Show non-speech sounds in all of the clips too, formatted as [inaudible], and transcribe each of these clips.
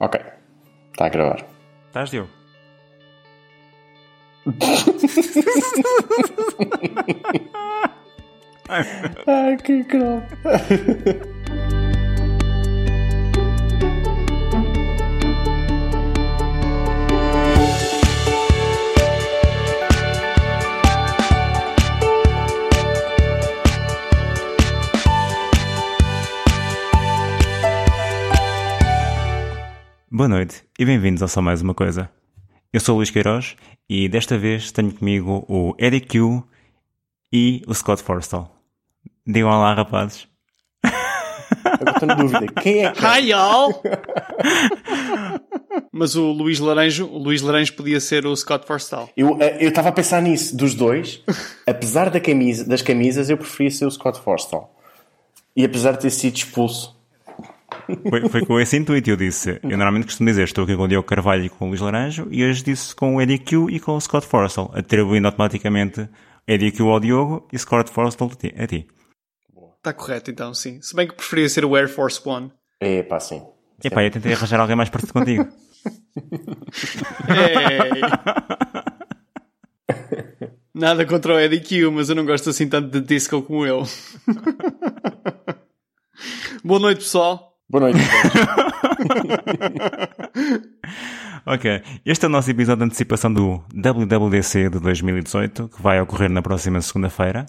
Ok. Está a gravar. Estás, Diogo? [laughs] Ai, que cromo. [laughs] Boa noite e bem-vindos a só mais uma coisa. Eu sou o Luís Queiroz e desta vez tenho comigo o Eddie Q e o Scott Forstall. Digam lá, rapazes. Agora estou na dúvida. Quem é que é? Hi, y'all! Mas o Luís Laranjo, o Luís Laranjo podia ser o Scott Forstall. Eu eh, eu estava a pensar nisso, dos dois. Apesar da camisa, das camisas, eu preferia ser o Scott Forstall. E apesar de ter sido expulso. Foi, foi com esse intuito eu disse. Eu normalmente costumo dizer estou aqui com o Diogo Carvalho e com o Luís Laranjo e hoje disse com o Eddie Q e com o Scott Forstall, atribuindo automaticamente Eddie Q ao Diogo e Scott Forstall a ti. Está correto, então, sim. Se bem que preferia ser o Air Force One. É pá, sim. Epá, eu tentei arranjar alguém mais parecido contigo. [laughs] Nada contra o Eddie Q, mas eu não gosto assim tanto de disco como ele. [laughs] Boa noite, pessoal. Boa noite. [laughs] Ok, este é o nosso episódio de antecipação do WWDC de 2018, que vai ocorrer na próxima segunda-feira.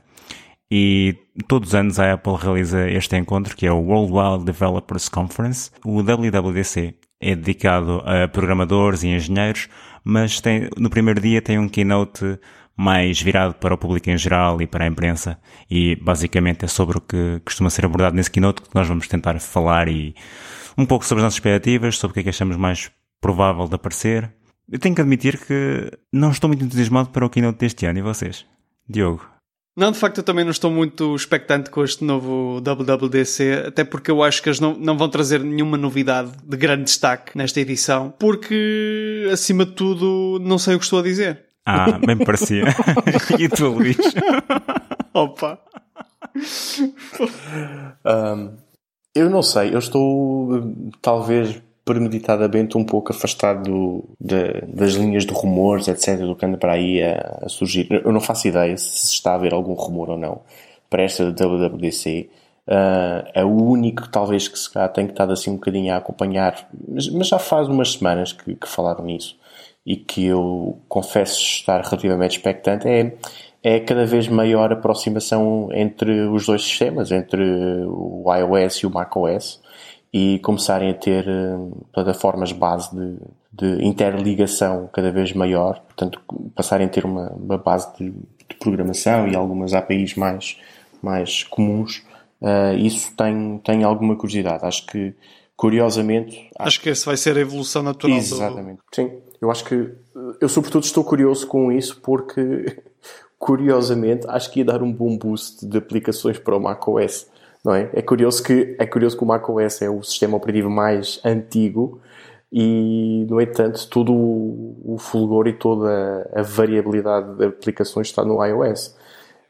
E todos os anos a Apple realiza este encontro, que é o Worldwide Developers Conference. O WWDC é dedicado a programadores e engenheiros, mas tem, no primeiro dia tem um keynote mais virado para o público em geral e para a imprensa. E basicamente é sobre o que costuma ser abordado nesse keynote que nós vamos tentar falar e um pouco sobre as nossas expectativas, sobre o que é que achamos mais provável de aparecer. Eu tenho que admitir que não estou muito entusiasmado para o keynote deste ano. E vocês? Diogo? Não, de facto, eu também não estou muito expectante com este novo WWDC, até porque eu acho que eles não, não vão trazer nenhuma novidade de grande destaque nesta edição, porque, acima de tudo, não sei o que estou a dizer. Ah, bem me parecia. [laughs] e tu, Luís? Opa! Ahm, eu não sei, eu estou eh, talvez premeditadamente um pouco afastado do- da- das linhas de rumores, etc., do que anda para aí a, a surgir. Eu não faço ideia se está a haver algum rumor ou não para esta WWDC. Ah, é o único, talvez, que se calhar tenho estado assim um bocadinho a acompanhar, mas, mas já faz umas semanas que, que falaram nisso e que eu confesso estar relativamente expectante é, é cada vez maior aproximação entre os dois sistemas, entre o iOS e o macOS, e começarem a ter eh, plataformas base de, de interligação cada vez maior, portanto, passarem a ter uma, uma base de, de programação e algumas APIs mais, mais comuns. eh, isso tem, tem alguma curiosidade. Acho que, curiosamente, Acho que esse vai ser a evolução natural do, Exatamente. Sim, eu acho que eu sobretudo estou curioso com isso porque [laughs] curiosamente acho que ia dar um bom boost de aplicações para o macOS, não é? É curioso que é curioso que o macOS é o sistema operativo mais antigo e no entanto todo o fulgor e toda a variabilidade de aplicações está no iOS.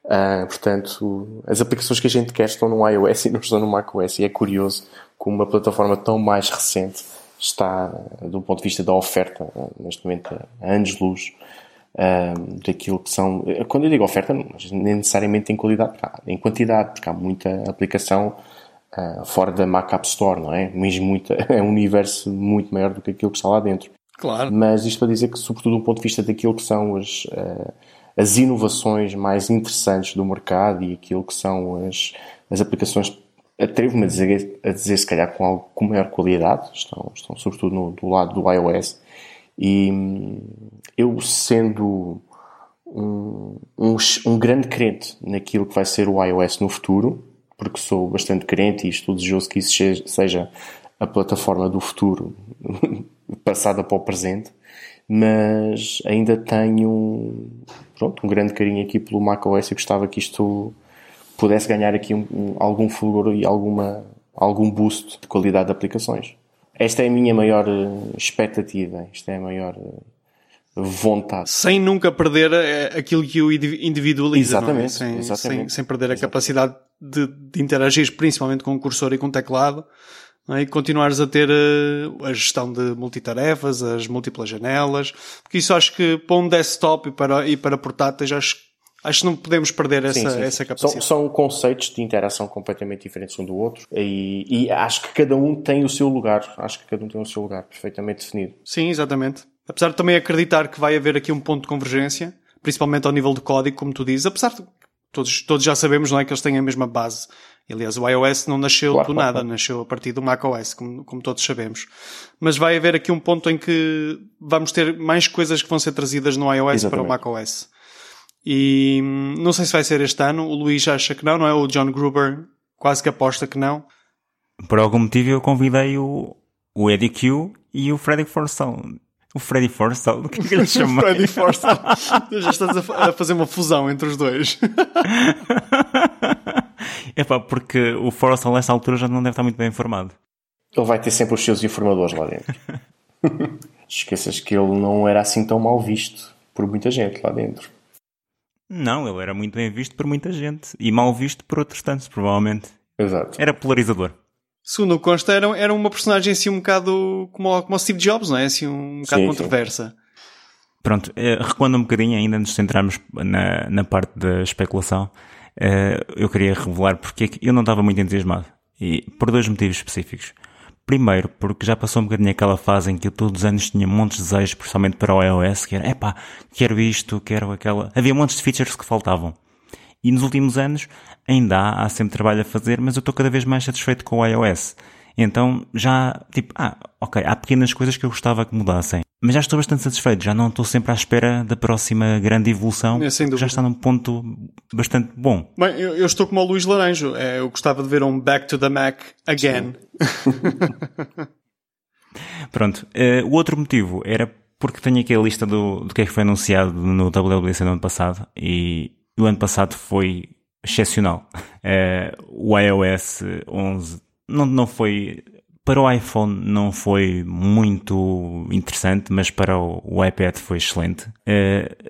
Ah, portanto, as aplicações que a gente quer estão no iOS [laughs] e não estão no macOS. E é curioso como uma plataforma tão mais recente está, do ponto de vista da oferta, neste momento, a anos-luz ah, daquilo que são. Quando eu digo oferta, não nem necessariamente em qualidade, em quantidade, porque há muita aplicação ah, fora da Mac App Store, não é? Mesmo muita, [laughs] é um universo muito maior do que aquilo que está lá dentro. Claro. Mas isto para dizer que, sobretudo do ponto de vista daquilo que são as, eh, as inovações mais interessantes do mercado e aquilo que são as, as aplicações, atrevo-me a dizer, a dizer se calhar com, algo, com maior qualidade, estão, estão sobretudo no, do lado do iOS. E eu, sendo um, um, um grande crente naquilo que vai ser o iOS no futuro, porque sou bastante crente e estou desejoso que isso seja a plataforma do futuro [laughs] passada para o presente, mas ainda tenho pronto, um grande carinho aqui pelo macOS e gostava que isto pudesse ganhar aqui um- um- algum fulgor e alguma, algum boost de qualidade de aplicações. Esta é a minha maior eh, expectativa, esta é a maior eh, vontade. Sem nunca perder eh, aquilo que o indi- individualiza, é? Exatamente, sem, exatamente. Sem, sem perder a Exatamente. capacidade de, de interagir, principalmente com o cursor e com o teclado, é? e continuares a ter a gestão de multitarefas, as múltiplas janelas, porque isso acho que para um desktop e para, e para portáteis acho, acho que não podemos perder essa, sim, sim, essa capacidade. São, são, conceitos de interação completamente diferentes um do outro e, e acho que cada um tem o seu lugar, acho que cada um tem o seu lugar perfeitamente definido. Sim, exatamente. Apesar de também acreditar que vai haver aqui um ponto de convergência, principalmente ao nível de código, como tu dizes, apesar de todos, todos já sabemos não é, que eles têm a mesma base. Aliás, o iOS não nasceu claro, do nada, claro. nasceu a partir do macOS, como, como todos sabemos. Mas vai haver aqui um ponto em que vamos ter mais coisas que vão ser trazidas no iOS Exatamente. para o macOS. E hum, não sei se vai ser este ano, o Luís acha que não, não é? O John Gruber quase que aposta que não. Por algum motivo eu convidei o, o Eddie Q e o Freddy Forstall. O Freddy Forstall? O que é que ele [laughs] chama? Freddy Forstall. [laughs] Já estás a, fazer uma fusão entre os dois. [laughs] É pá, porque o Forstall nessa altura já não deve estar muito bem informado. Ele vai ter sempre os seus informadores lá dentro. Esqueças que ele não era assim tão mal visto por muita gente lá dentro. Não, ele era muito bem visto por muita gente e mal visto por outros tantos, provavelmente. Exato. Era polarizador. Segundo o consta, era, era uma personagem assim um bocado como, como o Steve Jobs, não é? Assim um bocado sim, controversa. Sim. Pronto, eh, recuando um bocadinho, ainda nos centramos na, na parte da especulação, eh, eu queria revelar porque é que eu não estava muito entusiasmado. E por dois motivos específicos. Primeiro, porque já passou um bocadinho aquela fase em que eu todos os anos tinha montes de desejos, principalmente para o iOS, que era, epá, quero isto, quero aquela. Havia montes de features que faltavam. E nos últimos anos ainda há, há sempre trabalho a fazer, mas eu estou cada vez mais satisfeito com o iOS. Então já, tipo, ah, ok, há pequenas coisas que eu gostava que mudassem. Mas já estou bastante satisfeito, já não estou sempre à espera da próxima grande evolução, é, já está num ponto bastante bom. Bem, eu, eu, estou como o Luís Laranjo, é, eu gostava de ver um Back to the Mac again. [laughs] Pronto, uh, o outro motivo era porque tenho aqui a lista do, do que é que foi anunciado no WWDC no ano passado e o ano passado foi excepcional. Uh, [laughs] o iOS 11 não, não foi. Para o iPhone não foi muito interessante, mas para o, iPad foi excelente.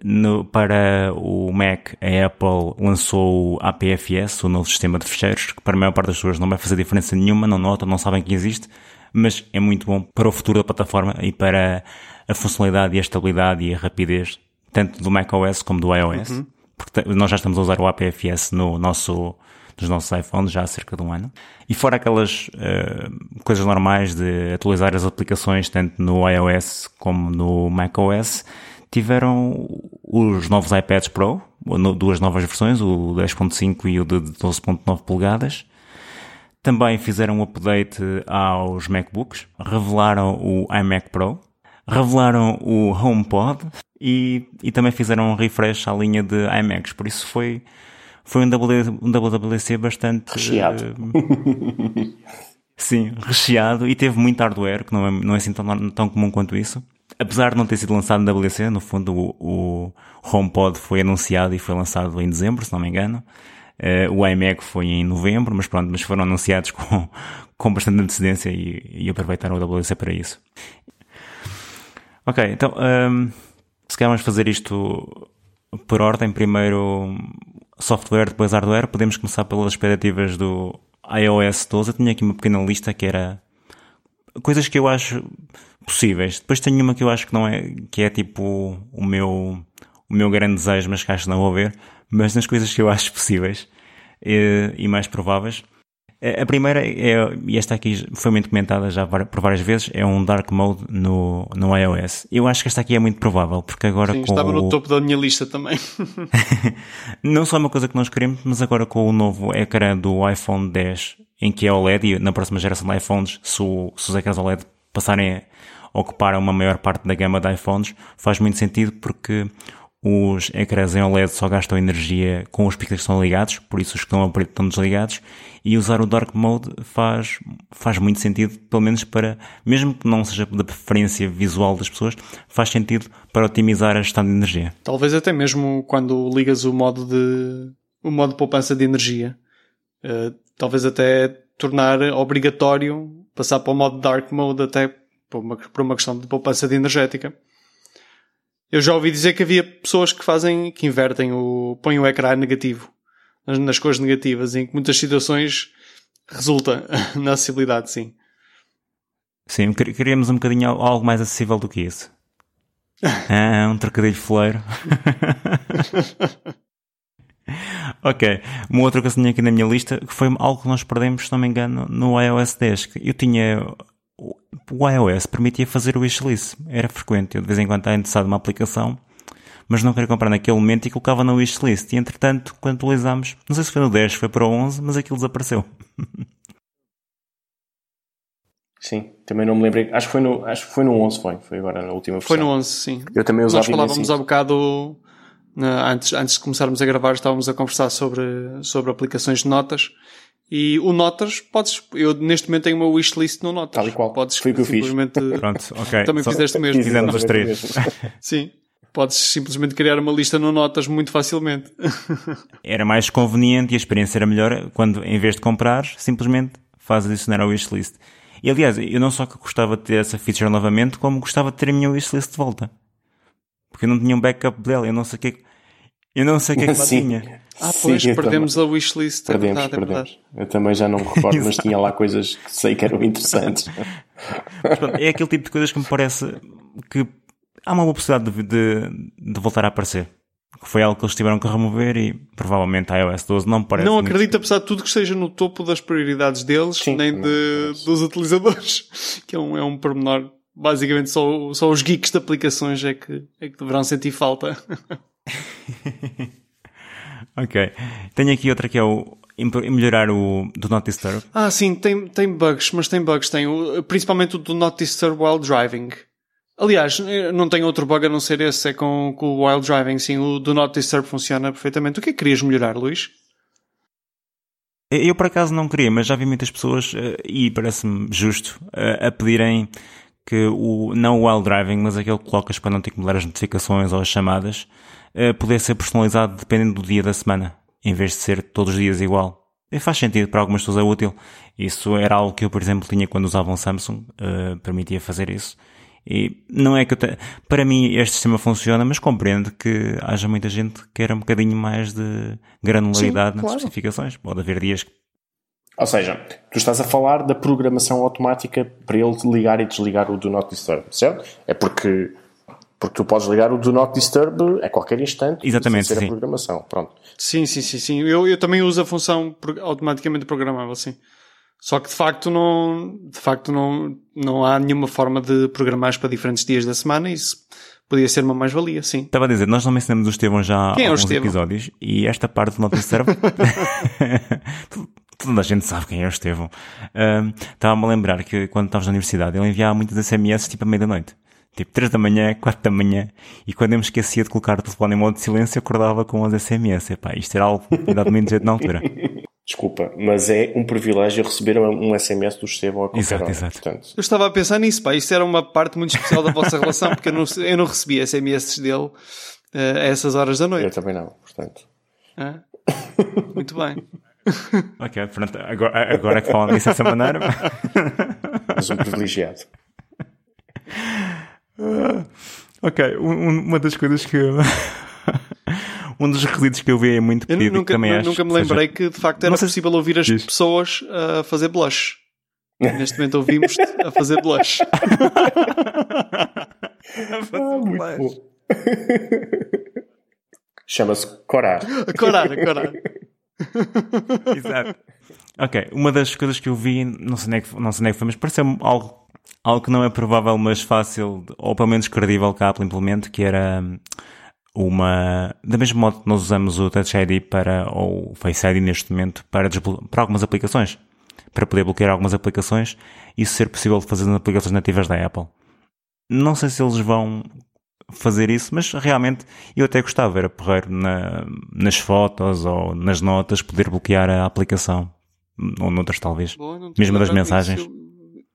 No, para o Mac, a Apple lançou o APFS, o novo sistema de fecheiros, que para a maior parte das pessoas não vai fazer diferença nenhuma, não notam, não sabem que existe, mas é muito bom para o futuro da plataforma e para a funcionalidade e a estabilidade e a rapidez, tanto do macOS como do iOS. Uhum. Porque nós já estamos a usar o APFS no nosso dos nossos iPhones já há cerca de um ano. E fora aquelas uh, coisas normais de atualizar as aplicações tanto no iOS como no macOS, tiveram os novos iPads Pro, duas novas versões, o 10.5 e o de 12.9 polegadas. Também fizeram um update aos MacBooks, revelaram o iMac Pro, revelaram o HomePod e, e também fizeram um refresh à linha de iMacs. Por isso foi foi um, WD, um WWDC bastante. Recheado. Uh, [laughs] sim, recheado e teve muito hardware, que não é, não é assim tão, tão comum quanto isso. Apesar de não ter sido lançado no WC, no fundo o, o HomePod foi anunciado e foi lançado em dezembro, se não me engano. Uh, o iMac foi em novembro, mas pronto, mas foram anunciados [laughs] com, com bastante antecedência e, e aproveitaram o WC para isso. Ok, então, um, ehm, se calhar vamos fazer isto por ordem. Primeiro software, depois hardware. Podemos começar pelas expectativas do iOS 12. Eu tinha aqui uma pequena lista que era coisas que eu acho possíveis. Depois tenho uma que eu acho que não é, que é tipo o meu, o meu grande desejo, mas que acho que não vou ver. Mas nas coisas que eu acho possíveis e, e mais prováveis. A primeira, é, e esta aqui foi muito comentada já por várias vezes, é um Dark Mode no, no iOS. Eu acho que esta aqui é muito provável, porque agora Sim, com estava o... no topo da minha lista também. [laughs] [laughs] Não só é uma coisa que nós queremos, mas agora com o novo ecrã do iPhone 10, em que é OLED, e na próxima geração de iPhones, se, o, se os ecrãs OLED passarem a ocupar uma maior parte da gama de iPhones, faz muito sentido porque os ecrãs em OLED só gastam energia com os pixels que estão ligados, por isso os que estão a preto estão desligados, e usar o Dark Mode faz, faz muito sentido, pelo menos para, mesmo que não seja da preferência visual das pessoas, faz sentido para otimizar a gestão de energia. Talvez até mesmo quando ligas o modo de, o modo de poupança de energia, uh, talvez até tornar obrigatório passar para o modo Dark Mode até por uma, por uma questão de poupança de energética. Eu já ouvi dizer que havia pessoas que fazem, que invertem o, põem o ecrã negativo, nas, nas cores negativas, em que muitas situações resulta [laughs] na acessibilidade, sim. Sim, queríamos um bocadinho algo mais acessível do que isso. [laughs] Ah, um trocadilho foleiro. [laughs] ok, uma outra coisa que tinha aqui na minha lista que foi algo que nós perdemos, se não me engano, no iOS 10. Eu tinha. O iOS permitia fazer o wishlist, era frequente. Eu de vez em quando estava interessado numa aplicação, mas não queria comprar naquele momento e colocava no wishlist. E entretanto, quando atualizámos, não sei se foi no 10, foi para o 11, mas aquilo desapareceu. [laughs] Sim, também não me lembro. Acho que foi no, acho que foi no 11, foi. Foi agora na última versão. Foi no 11, sim. Eu também usava Nós falávamos há bocado, antes, antes de começarmos a gravar, estávamos a conversar sobre, sobre aplicações de notas. E o Notas, podes, eu neste momento tenho uma wishlist no Notas. Tal e qual. Podes Foi o que eu fiz. [laughs] Pronto, ok. Também Só fizeste o mesmo. Fizemos os três. [laughs] Sim. Podes simplesmente criar uma lista no Notas muito facilmente. [laughs] Era mais conveniente e a experiência era melhor quando, em vez de comprar, simplesmente faz adicionar ao wishlist. E aliás, eu não só que gostava de ter essa feature novamente, como gostava de ter a minha wishlist de volta. Porque eu não tinha um backup dela, eu não sei o que é que, eu não sei o que é que lá tinha. Ah, pois, Sim, perdemos também. a wishlist. É perdemos, verdade, perdemos. É verdade. Eu também já não me recordo, [laughs] mas tinha lá coisas que sei que eram interessantes. é aquele tipo de coisas que me parece que há uma boa possibilidade de, de, de voltar a aparecer que foi algo que eles tiveram que remover e provavelmente a iOS 12 não parece. Não acredito, apesar de tudo, que esteja no topo das prioridades deles, Sim, nem de, dos utilizadores, [laughs] que é um, é um pormenor. Basicamente, só, só os geeks de aplicações é que, é que deverão sentir falta. [laughs] ok. Tenho aqui outra que é o melhorar o do Not Disturb. Ah, sim, tem, tem bugs, mas tem bugs. Tem o, principalmente o do Not Disturb while driving Aliás, não tem outro bug a não ser esse, é com, com o Wild Driving, sim, o Do Not Disturb funciona perfeitamente. O que é que querias melhorar, Luís? Eu por acaso não queria, mas já vi muitas pessoas, eh, e parece-me justo, eh, a pedirem que o, não o Wild Driving, mas aquele que colocas para não ter que mudar as notificações ou as chamadas, eh, pudesse ser personalizado dependendo do dia da semana, em vez de ser todos os dias igual. E faz sentido, para algumas pessoas é útil. Isso era algo que eu, por exemplo, tinha quando usava um Samsung, permitia fazer isso. E não é que eu te... para mim este sistema funciona, mas compreendo que haja muita gente que queira um bocadinho mais de granularidade Sim, nas claro. especificações. Pode haver dias que. Ou seja, tu estás a falar da programação automática para ele ligar e desligar o Do Not Disturb, certo? É porque, porque tu podes ligar o Do Not Disturb a qualquer instante Exatamente, sem ser sim. a programação. Pronto. Sim, sim, sim, sim. Eu, eu também uso a função automaticamente programável, sim. Só que de facto não, de facto não, não há nenhuma forma de programar para diferentes dias da semana e isso podia ser uma mais-valia, sim. Estava a dizer, nós não mencionamos o Estevão já há é alguns episódios e esta parte do nosso [laughs] serve [laughs] [laughs] toda a gente sabe quem é o Estevão. Estava-me a lembrar que quando estavas na universidade ele enviava muitas SMS tipo à meia-da-noite. Tipo 3 da manhã, 4 da manhã, e quando eu me esquecia de colocar o telefone em modo de silêncio, acordava com as SMS. Epá, isto era algo que me dava muito jeito na altura. [laughs] Desculpa, mas é um privilégio receber um SMS do Estevão a qualquer exato, hora. Exato. Portanto... Eu estava a pensar nisso, pá. Isso era uma parte muito especial da vossa relação, porque eu não, eu não recebia SMS dele uh, a essas horas da noite. Eu também não, portanto. Ah? Muito bem. [laughs] ok, pronto. Agora, agora que falam disso dessa maneira. [laughs] És um privilegiado. ok, um, uma das coisas que [laughs] um dos requisitos que eu vi é muito pedido eu nunca, também acho nunca me lembrei seja, que de facto era possível ouvir as diz. pessoas a fazer blush. Neste momento ouvimos a fazer blush. a fazer ah, blush. Chama-se corar. Corar, corar. [laughs] Exato. Ok, uma das coisas que eu vi, não sei nem é que, não sei nem é que foi, mas pareceu algo, algo que não é provável, mas fácil, ou pelo menos credível que a Apple implemente, que era uma. Da mesma modo que nós usamos o Touch ID para, ou o Face ID neste momento, para, para algumas aplicações. Para poder bloquear algumas aplicações, isso ser possível de fazer nas aplicações nativas da Apple. Não sei se eles vão fazer isso, mas realmente eu até gostava, era porreiro na, nas fotos ou nas notas poder bloquear a aplicação. Ou noutras talvez. Boa, Mesmo das mensagens.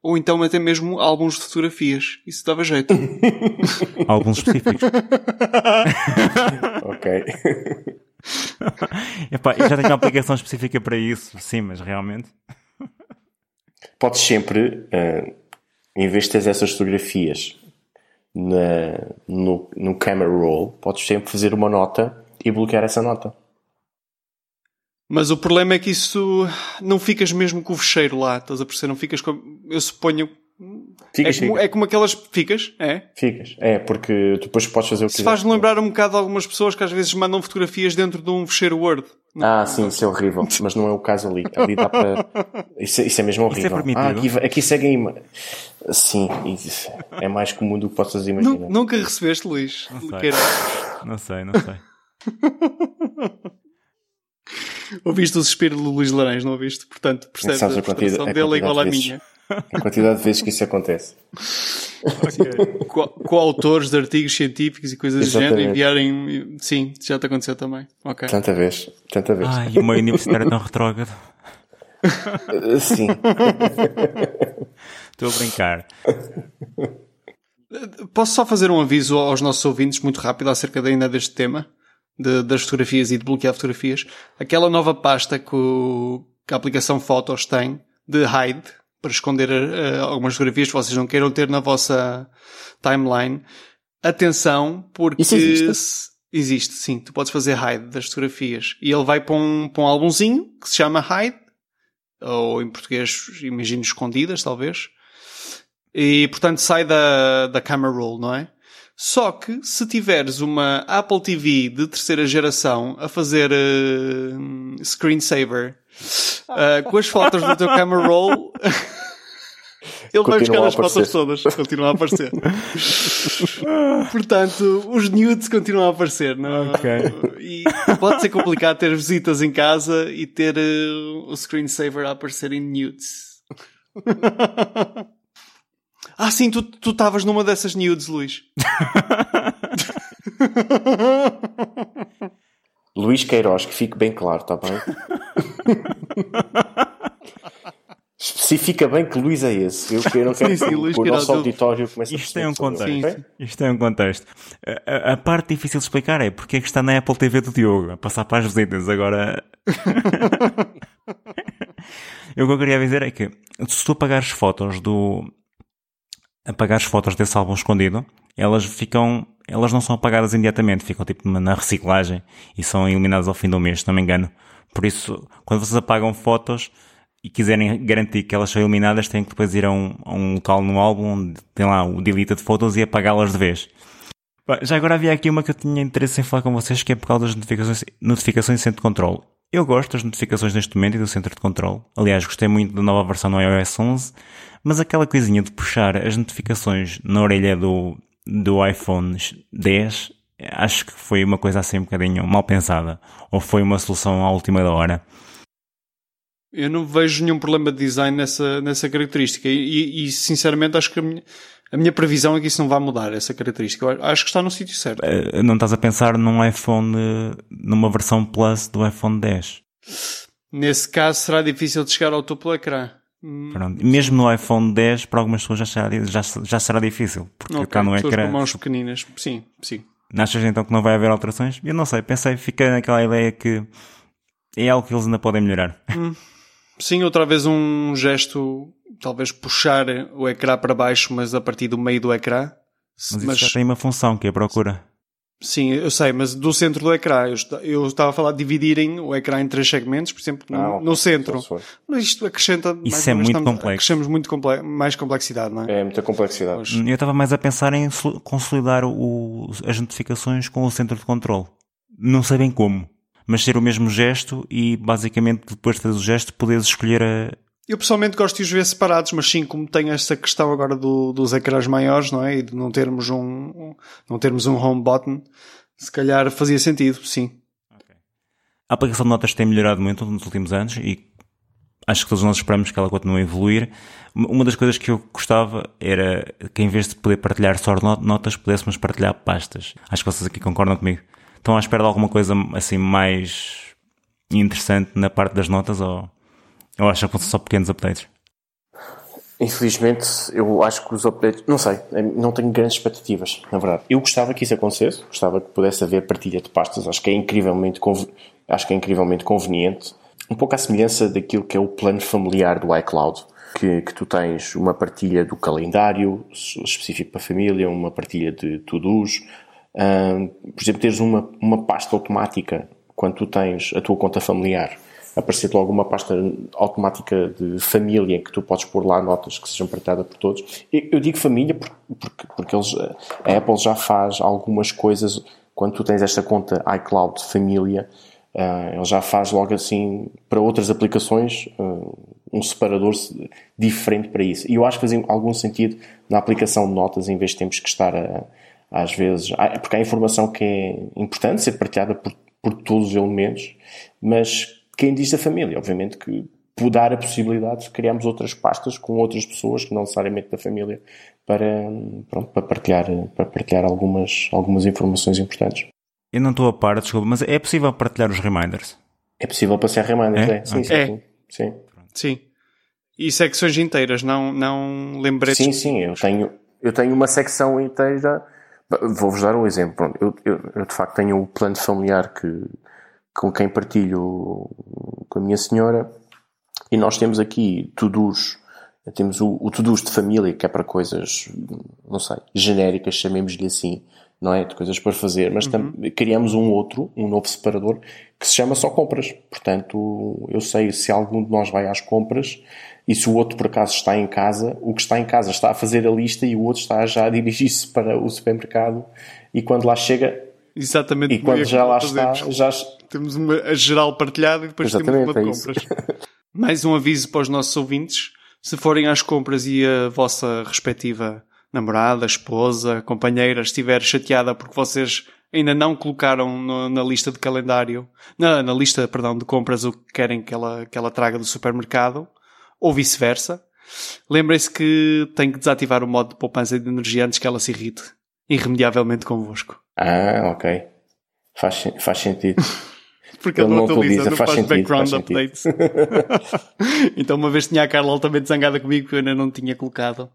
Ou então até mesmo álbuns de fotografias. Isso dava jeito. [laughs] álbuns específicos. [laughs] ok. [laughs] Epá, eu já tenho uma aplicação específica para isso, sim, mas realmente. Podes sempre, uh, em vez de ter essas fotografias na, no, no camera roll, podes sempre fazer uma nota e bloquear essa nota. Mas o problema é que isso não ficas mesmo com o fecheiro lá, estás a perceber? Não ficas com. Eu suponho Ficas, é, como, ficas. é como aquelas. Ficas? É? Ficas. É, porque depois podes fazer o que Se faz-me lembrar um bocado de algumas pessoas que às vezes mandam fotografias dentro de um fecheiro Word. Ah, sim, isso é horrível. Mas não é o caso ali. Ali dá para. [laughs] Isso, é- isso é mesmo horrível. permitido? ah, aqui, aqui seguem. ima- Sim, isso é mais comum do que possas imaginar. Nu- Nunca recebeste, Luís? sei. Queira. Não sei, não sei. [laughs] Ouviste o suspiro do Luís Laranja, não ouviste? Portanto, percebes a a quantidade- frustração a dele é igual à minha. A quantidade de vezes que isso acontece. Co- Coautores de artigos científicos e coisas do género Exatamente. enviarem. Sim, já te aconteceu também. Ok. Tanta vez. Tanta vez. Ai, universitário é tão retrógrado. Uh, [laughs] Sim. Estou a brincar. Posso só fazer um aviso aos nossos ouvintes muito rápido acerca de, ainda deste tema? De- das fotografias e de bloquear fotografias. Aquela nova pasta que, o- que a aplicação Fotos tem de hide para esconder eh, algumas fotografias que vocês não queiram ter na vossa timeline. Atenção, porque Isso existe? existe, sim. Tu podes fazer hide das fotografias e ele vai para um, para um álbumzinho que se chama hide, ou em português, imagino escondidas, talvez. E portanto sai da, da camera roll, não é? Só que se tiveres uma Apple TV de terceira geração a fazer eh, screensaver eh, com as fotos do teu camera roll, ele vai buscar as fotos todas, continua a aparecer. Portanto, os nudes continuam a aparecer, não é? E pode ser complicado ter visitas em casa e ter eh, o screensaver a aparecer em nudes. [laughs] Ah, sim, tu tu estavas numa dessas nudes, Luís. [laughs] Luís Queiroz, que fique bem claro, está bem? [laughs] Especifica bem que Luís é esse. Eu, eu não quero Sim, sim, que Luís o nosso auditório comece a Isto tem um contexto. ok? Isto tem um contexto. A, a- a parte difícil de explicar é porque é que está na Apple TV do Diogo a passar para as visitas. Agora. [laughs] Eu o que eu queria dizer é que se tu apagares fotos do. apagares fotos desse álbum escondido, elas ficam. Elas não são apagadas imediatamente, ficam tipo na reciclagem e são eliminadas ao fim do mês, se não me engano. Por isso, quando vocês apagam fotos e quiserem garantir que elas são eliminadas, têm que depois ir a um, a um local no álbum onde tem lá o delete de fotos e apagá-las de vez. Bem, Já agora havia aqui uma que eu tinha interesse em falar com vocês, que é por causa das notificações, notificações de centro de controle. Eu gosto das notificações neste momento e do centro de controle. Aliás, gostei muito da nova versão no iOS 11, mas aquela coisinha de puxar as notificações na orelha do, do iPhone 10, acho que foi uma coisa assim um bocadinho mal pensada. Ou foi uma solução à última da hora. Eu não vejo nenhum problema de design nessa, nessa característica e, e- sinceramente acho que a minha, a minha previsão é que isso não vai mudar, essa característica. Eu acho que está no sítio certo. Eh, Não estás a pensar num iPhone, numa versão Plus do iPhone 10. Nesse caso será difícil de chegar ao topo do ecrã. Hum, Pronto. Mesmo no iPhone 10, para algumas pessoas já será, já, já será difícil, porque ok, está no pessoas com ecrã. mãos pequeninas. Sim, sim. Achas então que não vai haver alterações? Eu não sei, pensei, fiquei naquela ideia que é algo que eles ainda podem melhorar. [laughs] Sim, outra vez um gesto, talvez puxar o ecrã para baixo, mas a partir do meio do ecrã. Mas isso Mas- já tem uma função que é a procura. Sim, eu sei, mas do centro do ecrã. Eu, esta- eu estava a falar de dividirem o ecrã em três segmentos, por exemplo, no, Ah, ok. no centro. Mas isto acrescenta. mais Isso é muito estamos- complexo. Acrescentamos muito comple- mais complexidade, não é? É muita complexidade. Pois. Eu estava mais a pensar em consolidar o- as notificações com o centro de controle. Não sei bem como, mas ser o mesmo gesto e basicamente depois de fazer o gesto poderes escolher a, Eu pessoalmente gosto de os ver separados, mas sim, como tem esta questão agora do- dos ecrãs maiores, não é? E de não termos um, não termos um home button, se calhar fazia sentido, sim. A aplicação de notas tem melhorado muito nos últimos anos e acho que todos nós esperamos que ela continue a evoluir. Uma das coisas que eu gostava era que em vez de poder partilhar só not- notas, pudéssemos partilhar pastas. Acho que vocês aqui concordam comigo. Estão à espera de alguma coisa assim mais interessante na parte das notas ou, ou acham que são só pequenos updates? Infelizmente, eu acho que os updates. Não sei, não tenho grandes expectativas, na verdade. Eu gostava que isso acontecesse, gostava que pudesse haver partilha de pastas, acho que é incrivelmente, conv... acho que é incrivelmente conveniente. Um pouco à semelhança daquilo que é o plano familiar do iCloud, que, que tu tens uma partilha do calendário específico para a família, uma partilha de to-dos. Ahm, por exemplo, teres uma, uma pasta automática quando tu tens a tua conta familiar aparecer logo uma pasta automática de família em que tu podes pôr lá notas que sejam partilhadas por todos. Eu digo família porque, porque, eles, a Apple já faz algumas coisas quando tu tens esta conta iCloud família, uh, ele já faz logo assim para outras aplicações uh, um separador diferente para isso. E eu acho que faz algum sentido na aplicação de notas em vez de termos que estar a, às vezes, porque há informação que é importante ser partilhada por, por todos os elementos, mas quem diz da família, obviamente que dar a possibilidade de criarmos outras pastas com outras pessoas que não necessariamente da família para, pronto, para partilhar, para partilhar algumas, algumas informações importantes. Eu não estou a par, desculpa, mas é possível partilhar os reminders? É possível passar reminders, é? é? Sim, okay. sim, sim, sim. E secções inteiras, não, não lembretes? Sim, sim, eu tenho, eu tenho uma secção inteira. Vou-vos dar um exemplo. Eu, eu, eu, de facto tenho o plano familiar que, com quem partilho com a minha senhora e nós temos aqui to-dos temos o, o to-dos de família, que é para coisas, não sei, genéricas, chamemos-lhe assim, não é? De coisas para fazer, mas uhum. criamos um outro, um novo separador, que se chama só compras. Portanto, eu sei se algum de nós vai às compras e se o outro por acaso está em casa, o que está em casa está a fazer a lista e o outro está já a dirigir-se para o supermercado e quando lá chega. Exatamente. E quando já lá está, já. Temos uma a geral partilhada e depois Exatamente, temos uma de é compras. [laughs] Mais um aviso para os nossos ouvintes se forem às compras e a vossa respectiva namorada, esposa, companheira estiver chateada porque vocês ainda não colocaram no, na lista de calendário, na, na, lista, perdão, de compras o que querem que ela, que ela traga do supermercado, ou vice-versa, lembrem-se que tem que desativar o modo de poupança de energia antes que ela se irrite irremediavelmente convosco. Ah, ok. Faz, faz sentido. [laughs] porque ele, não atualiza, não faz, faz background faz updates. [laughs] então uma vez tinha a Carla altamente zangada comigo que eu ainda não tinha colocado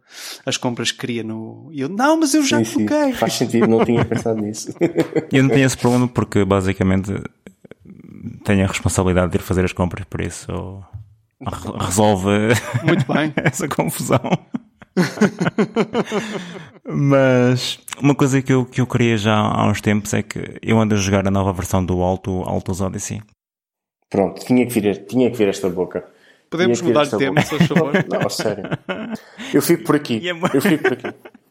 as compras que queria no... E eu, não, mas eu já sim, coloquei. Sim, faz sentido, não tinha pensado [laughs] nisso. eu não tenho esse problema porque basicamente tenho a responsabilidade de ir fazer as compras, por isso resolve Muito bem. essa confusão. [laughs] Mas uma coisa que eu, que eu queria já há uns tempos é que eu ando a jogar a nova versão do Alto, Altos Odyssey. Pronto, tinha que vir, tinha que vir esta boca. Podemos mudar de tema, se favor? Não, sério. Eu fico por aqui. É eu fico por aqui. [laughs]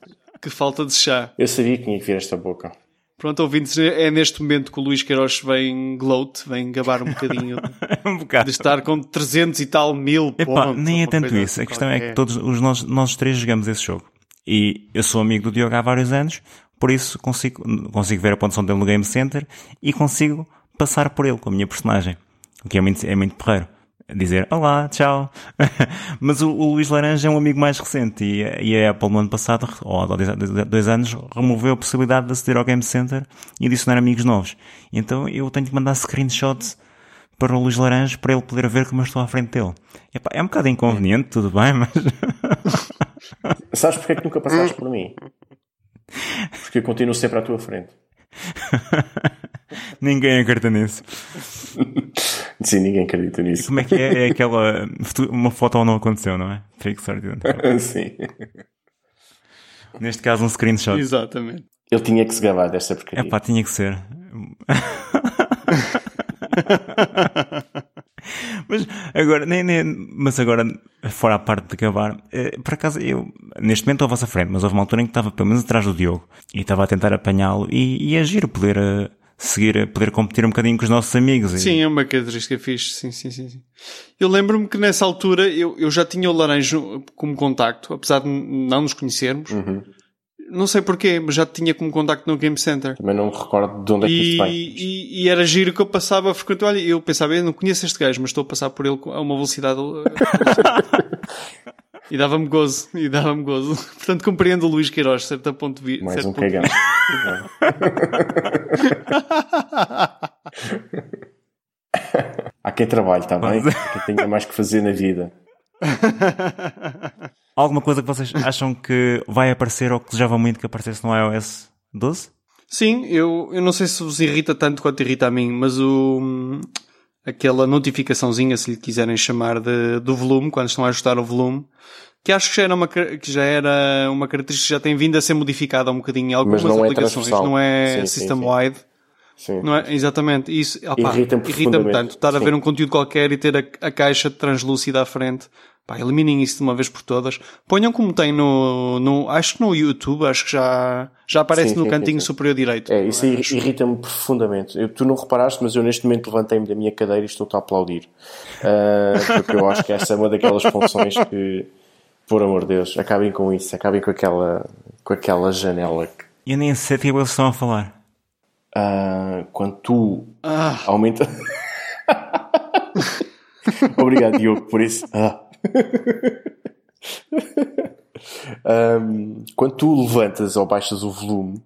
Que falta de chá. Eu sabia que tinha que vir esta boca. Pronto, ouvintes, é neste momento que o Luís Queiroz vem gloat, vem gabar um bocadinho [laughs] um bocado. de estar com 300 e tal mil Epá, pontos. Nem é tanto isso. A questão é que todos os nós, nós três jogamos esse jogo. E eu sou amigo do Diogo há vários anos, por isso consigo, consigo ver a pontuação dele no Game Center e consigo passar por ele com a minha personagem. O que é muito, é muito porreiro. Dizer olá, tchau. [laughs] Mas o, o, Luís Laranja é um amigo mais recente e, e a Apple no ano passado, ou há dois, dois, anos, removeu a possibilidade de aceder ao Game Center e adicionar amigos novos. Então eu tenho que mandar screenshots para o Luís Laranja para ele poder ver como eu estou à frente dele. Epá, é um bocado inconveniente, tudo bem, mas. [laughs] Sabes porque é que nunca passaste por mim? [laughs] Porque eu continuo sempre à tua frente. [laughs] ninguém acredita nisso. [laughs] Sim, ninguém acredita nisso. E como é que é? É aquela. Uma foto ou não aconteceu, não é? Fake [laughs] Sim. Neste caso, um screenshot. Exatamente. Ele tinha que se gabar desta porcaria. É pá, tinha que ser. [laughs] mas agora, nem, nem, mas agora, fora a parte de acabar, eh, por acaso eu, neste momento estou à vossa frente, mas houve uma altura em que estava pelo menos atrás do Diogo e estava a tentar apanhá-lo e, e agir, poder uh, seguir, poder competir um bocadinho com os nossos amigos. Sim, e... é uma característica fixe, sim, sim, sim. sim. Eu lembro-me que nessa altura eu, eu já tinha o Laranjo como contacto, apesar de não nos conhecermos. Uhum. Não sei porquê, mas já tinha como contacto no Game Center. Também não me recordo de onde é que isso vem. E, e, era giro que eu passava frequentemente. Olha, eu pensava, eu não conheço este gajo, mas estou a passar por ele a uma velocidade. [laughs] e dava-me gozo, e dava-me gozo. [laughs] Portanto, compreendo o Luís Queiroz, certo ponto de vista. Mais um cagão. Há quem trabalhe, está bem? Quem tenha mais que fazer na vida. [laughs] Alguma coisa que vocês acham que vai aparecer ou que desejava muito que aparecesse no iOS 12? Sim, eu, eu não sei se vos irrita tanto quanto irrita a mim, mas o, aquela notificaçãozinha, se lhe quiserem chamar, de, do volume, quando estão a ajustar o volume, que acho que já era uma, que já era uma característica que já tem vindo a ser modificada um bocadinho em algumas não é aplicações, é não é system-wide. Sim. Não é? Exatamente. Isso Irrita-me profundamente. tanto. Estar a Sim. ver um conteúdo qualquer e ter a, a caixa translúcida à frente. Pá, eliminem isso de uma vez por todas. Ponham como tem no, no acho que no YouTube, acho que já, já aparece Sim, no sim, cantinho sim, sim. superior direito. É, isso aí irrita-me profundamente. Eu- tu não reparaste, mas eu neste momento levantei-me da minha cadeira e estou-te a aplaudir. Ah, porque eu acho que essa é uma daquelas funções que, por amor de Deus, acabem com isso, acabem com aquela, com aquela janela que, Eu nem sei de que eles estão a falar. Ah, quando tu Ah, aumenta. [laughs] Obrigado, Diogo, por isso. Ah. Ahm, quando tu levantas ou baixas o volume,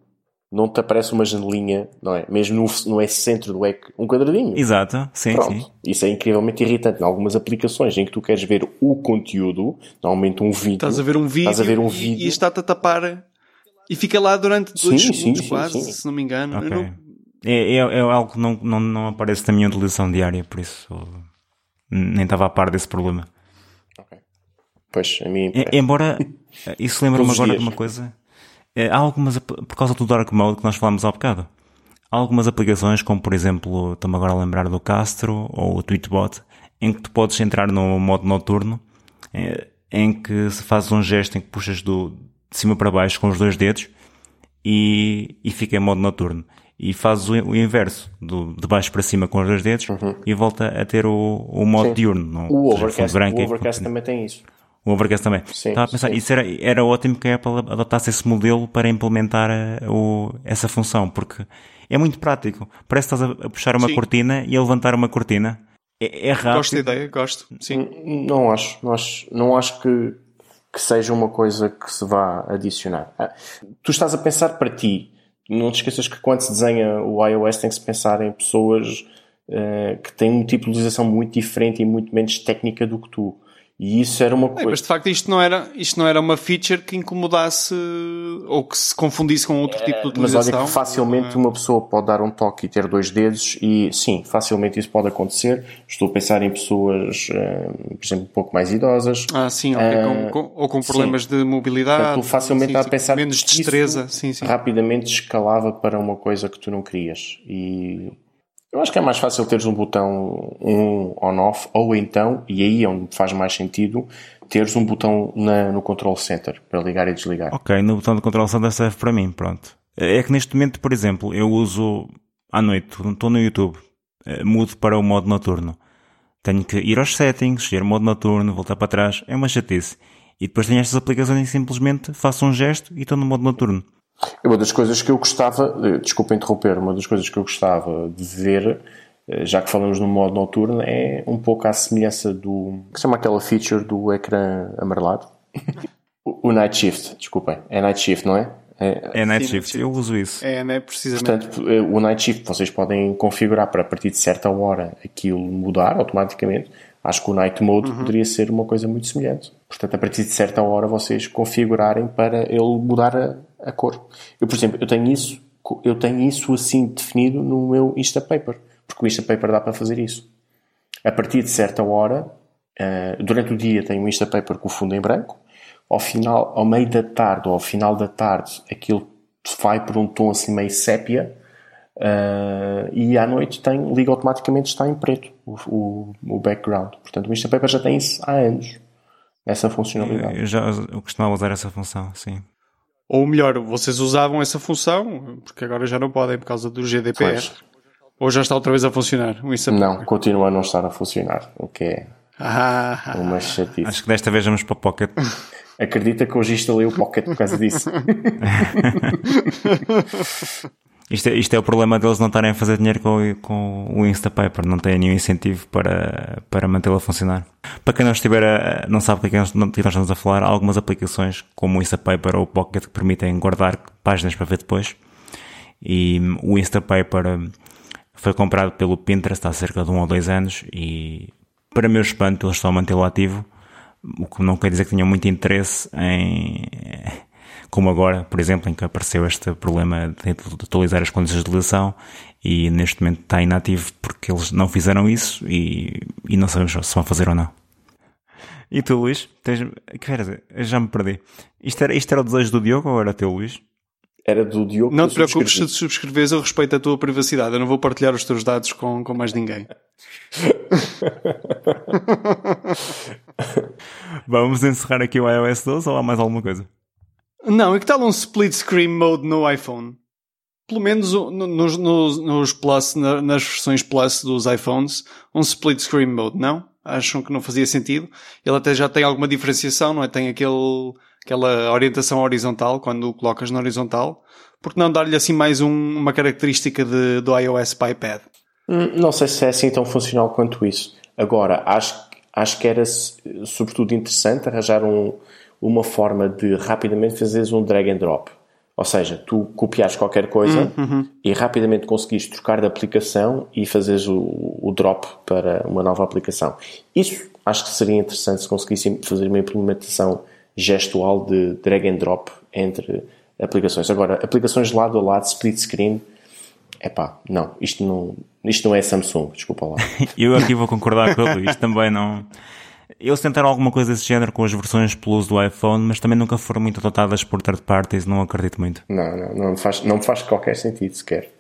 não te aparece uma janelinha, não é? Mesmo no, no centro do ecrã, um quadradinho. Exato, sim, Pronto. sim. Isso é incrivelmente irritante. Em algumas aplicações em que tu queres ver o conteúdo, normalmente um vídeo. estás a ver um vídeo, Estás a ver um e- vídeo. e, está-te a tapar e fica lá durante dois Sim, segundos sim, quase, sim. se não me engano. Eu Ok. não- É, é, é algo que não, não, não aparece na minha utilização diária, por isso nem estava a par desse problema. Pois, a mim. É, embora [laughs] isso lembra-me agora de dias. uma coisa. É, há algumas, por causa do Dark Mode que nós falámos há bocado, há algumas aplicações, como por exemplo, estou-me agora a lembrar do Castro ou o Tweetbot, em que tu podes entrar no modo noturno, eh, em que se fazes um gesto em que puxas do, de cima para baixo com os dois dedos e, e fica em modo noturno. E fazes o, o inverso, do, de baixo para cima com os dois dedos e volta a ter o, o modo Sim. diurno. não? O seja, fundo Overcast, branco o e- Overcast também tem isso. o Overcast também. Sim, Estava a pensar, sim. isso era, era ótimo que a Apple adotasse esse modelo para implementar eh, o, essa função, porque é muito prático. Parece que estás a, a puxar uma Sim. cortina e a levantar uma cortina. É, é rápido. Gosto da ideia, gosto. Sim. Não acho, não acho, não acho que, que seja uma coisa que se vá adicionar. Ah, Tu estás a pensar para ti. Não te esqueças que quando se desenha o iOS tem que se pensar em pessoas eh, que têm um tipo de utilização muito diferente e muito menos técnica do que tu. E isso era uma É, coisa. mas de facto isto não, era, isto não era uma feature que incomodasse ou que se confundisse com outro tipo de Mas utilização. olha que facilmente uma pessoa pode dar um toque e ter dois dedos e sim, facilmente isso pode acontecer. Estou a pensar em pessoas, eh, por exemplo, um pouco mais idosas. Ah, sim, ok. Ah, com, com- ou com sim. problemas de mobilidade. Portanto, facilmente sim, a sim, pensar Menos destreza, sim, sim. rapidamente escalava para uma coisa que tu não querias. E eu acho que é mais fácil teres um botão um on-off ou então, e aí é onde faz mais sentido, teres um botão na- no control center para ligar e desligar. Ok, no botão de controle center serve para mim, pronto. É que neste momento, por exemplo, eu uso à noite, estou no YouTube, eh, mudo para o modo noturno. Tenho que ir aos settings, escolher o modo noturno, voltar para trás, é uma chatice. E depois tenho estas aplicações que simplesmente faço um gesto e estou no modo noturno. Uma das coisas que eu gostava, desculpa interromper, uma das coisas que eu gostava de ver, eh, já que falamos no modo noturno, é um pouco à semelhança do. que se chama aquela feature do ecrã amarelado? [laughs] o o Night Shift, desculpem. É Night Shift, não é? É, É Night Shift, eu uso isso. É, né? Precisamente. Portanto, eh, o Night Shift vocês podem configurar para a partir de certa hora aquilo mudar automaticamente. Acho que o Night Mode poderia ser uma coisa muito semelhante. Portanto, a partir de certa hora vocês configurarem para ele mudar a, a cor. Eu, por exemplo, eu tenho isso, eu tenho isso assim definido no meu Instapaper, porque o Instapaper dá para fazer isso. A partir de certa hora, eh, durante o dia tenho um Instapaper com o fundo em branco, ao final, ao meio da tarde ou ao final da tarde, aquilo vai por um tom assim meio sépia, eh, e à noite tem, liga automaticamente, está em preto o, o, o background. Portanto, o Instapaper já tem isso há anos, essa funcionalidade. Eu já eu costumava usar essa função, sim. Ou melhor, vocês usavam essa função, porque agora já não podem por causa do GDPR. Pois. Ou já está outra vez a funcionar o? Não, continua a não estar a funcionar, o que é Ah, uma chatice. Acho que desta vez vamos para o Pocket. [laughs] Acredita que hoje instalei o Pocket por causa disso. [laughs] Isto é, isto é o problema deles não estarem a fazer dinheiro com, com o Instapaper, não têm nenhum incentivo para, para mantê-lo a funcionar. Para quem não estiver a, não sabe do que é que nós estamos a falar, há algumas aplicações como o Instapaper ou o Pocket que permitem guardar páginas para ver depois. E hum, o Instapaper hum, foi comprado pelo Pinterest há cerca de um ou dois anos e para meu espanto eles estão a mantê-lo ativo, o que não quer dizer que tenham muito interesse em como agora, por exemplo, em que apareceu este problema de atualizar as condições de utilização e neste momento está inativo porque eles não fizeram isso e, e não sabemos se vão fazer ou não. E tu, Luís? Tens, que quer dizer? Eu já me perdi. Isto era, isto era o desejo do Diogo ou era teu, Luís? Era do Diogo. Não te preocupes se subscreves, eu respeito a tua privacidade. Eu não vou partilhar os teus dados com, com mais ninguém. [laughs] Vamos encerrar aqui o iOS 12 ou há mais alguma coisa? Não, e que tal um split screen mode no iPhone? Pelo menos nos, nos, nos Plus, nas versões Plus dos iPhones, um split screen mode, não? Acham que não fazia sentido? Ele até já tem alguma diferenciação, não é? Tem aquele, aquela orientação horizontal quando o colocas na horizontal. Porque não dar-lhe assim mais um, uma característica de, do iOS para iPad? Hum, não sei se é assim tão funcional quanto isso. Agora, acho, acho que era sobretudo interessante arranjar um, uma forma de rapidamente fazeres um drag and drop. Ou seja, tu copiares qualquer coisa hum, uhum. e rapidamente conseguires trocar de aplicação e fazeres o, o, drop para uma nova aplicação. Isso acho que seria interessante se conseguissem fazer uma implementação gestual de drag and drop entre aplicações. Agora, aplicações de lado a lado, split screen, é pá, não, isto não, isto não é Samsung, desculpa lá. [laughs] Eu aqui vou concordar com o Luís, também não. Eles tentaram alguma coisa desse género com as versões Plus do iPhone, mas também nunca foram muito adotadas por third parties, não acredito muito. Não, não, não faz, não faz qualquer sentido sequer.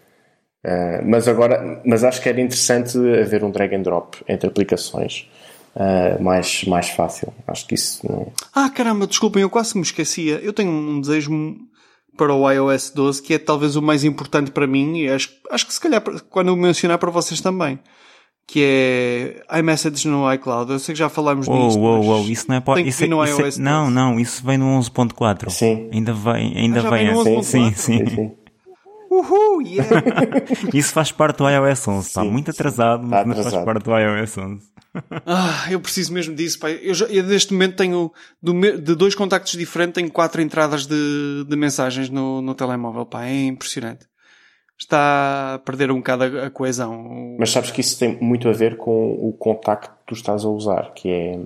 Uh, mas agora, mas acho que era interessante haver um drag and drop entre aplicações. Uh, mais, mais fácil. Acho que isso não... Ah, caramba, desculpem, eu quase me esquecia. Eu tenho um desejo para o iOS 12 que é talvez o mais importante para mim e acho, acho que se calhar quando eu mencionar para vocês também que é iMessage no iCloud. Eu sei que já falámos disso. Oh, oh, isso não é para isso, é, no isso é, Não, não, isso vem no 11.4. Sim. Ainda vem, ainda ah, vem. vem sim, sim, sim, sim. Uhul, yeah. [laughs] isso faz parte do iOS 11. Está muito atrasado, mas atrasado. faz parte do iOS 11. [laughs] ah, eu preciso mesmo disso, pai. Eu, já, eu neste momento tenho, de dois contactos diferentes, tenho quatro entradas de, de mensagens no, no telemóvel, pá. É impressionante está a perder um bocado a, coesão. Mas sabes que isso tem muito a ver com o contacto que tu estás a usar, que é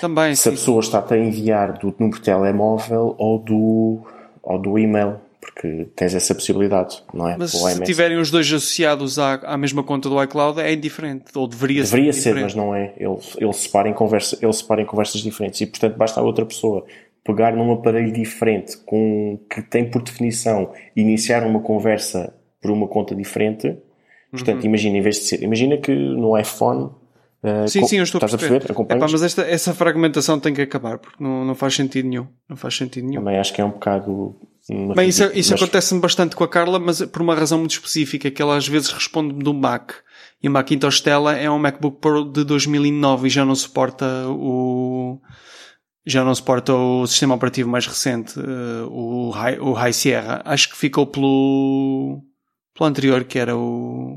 também, se sim. a pessoa está-te a enviar do número de telemóvel ou do, ou do e-mail, porque tens essa possibilidade, não é? Mas se tiverem os dois associados à, à mesma conta do iCloud é indiferente, ou deveria, deveria ser. Deveria ser, mas não é. Ele, ele, separa em conversa, ele separa em conversas diferentes e, portanto, basta a outra pessoa pegar num aparelho diferente com que tem por definição iniciar uma conversa por uma conta diferente. Portanto, uhum. imagina, em vez de ser, imagina que no iPhone Uh, sim, sim, eu estou Estás a perceber? Epá, mas esta, essa fragmentação tem que acabar, porque não, não faz sentido nenhum. Não faz sentido nenhum. Também acho que é um bocado. Bem, isso, isso mas... acontece-me bastante com a Carla, mas por uma razão muito específica, que ela às vezes responde-me do Mac. E o Macintosh Stella é um MacBook Pro de 2009 e já não suporta o, já não suporta o sistema operativo mais recente, uh, o, High, o High Sierra. Acho que ficou pelo, pelo anterior, que era o.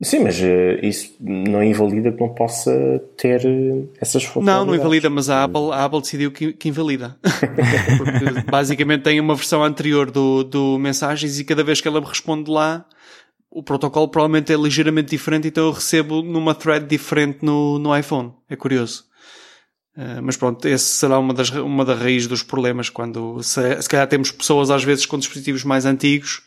Sim, mas uh, isso não invalida que não possa ter uh, essas funcionalidades. Não, não invalida, mas a Apple, a Apple decidiu que, que invalida. [laughs] Porque basicamente tem uma versão anterior do, do mensagens e cada vez que ela me responde lá, o protocolo provavelmente é ligeiramente diferente, então eu recebo numa thread diferente no, no iPhone. É curioso. Uh, mas pronto, esse será uma das, uma das raízes dos problemas quando se, se calhar temos pessoas às vezes com dispositivos mais antigos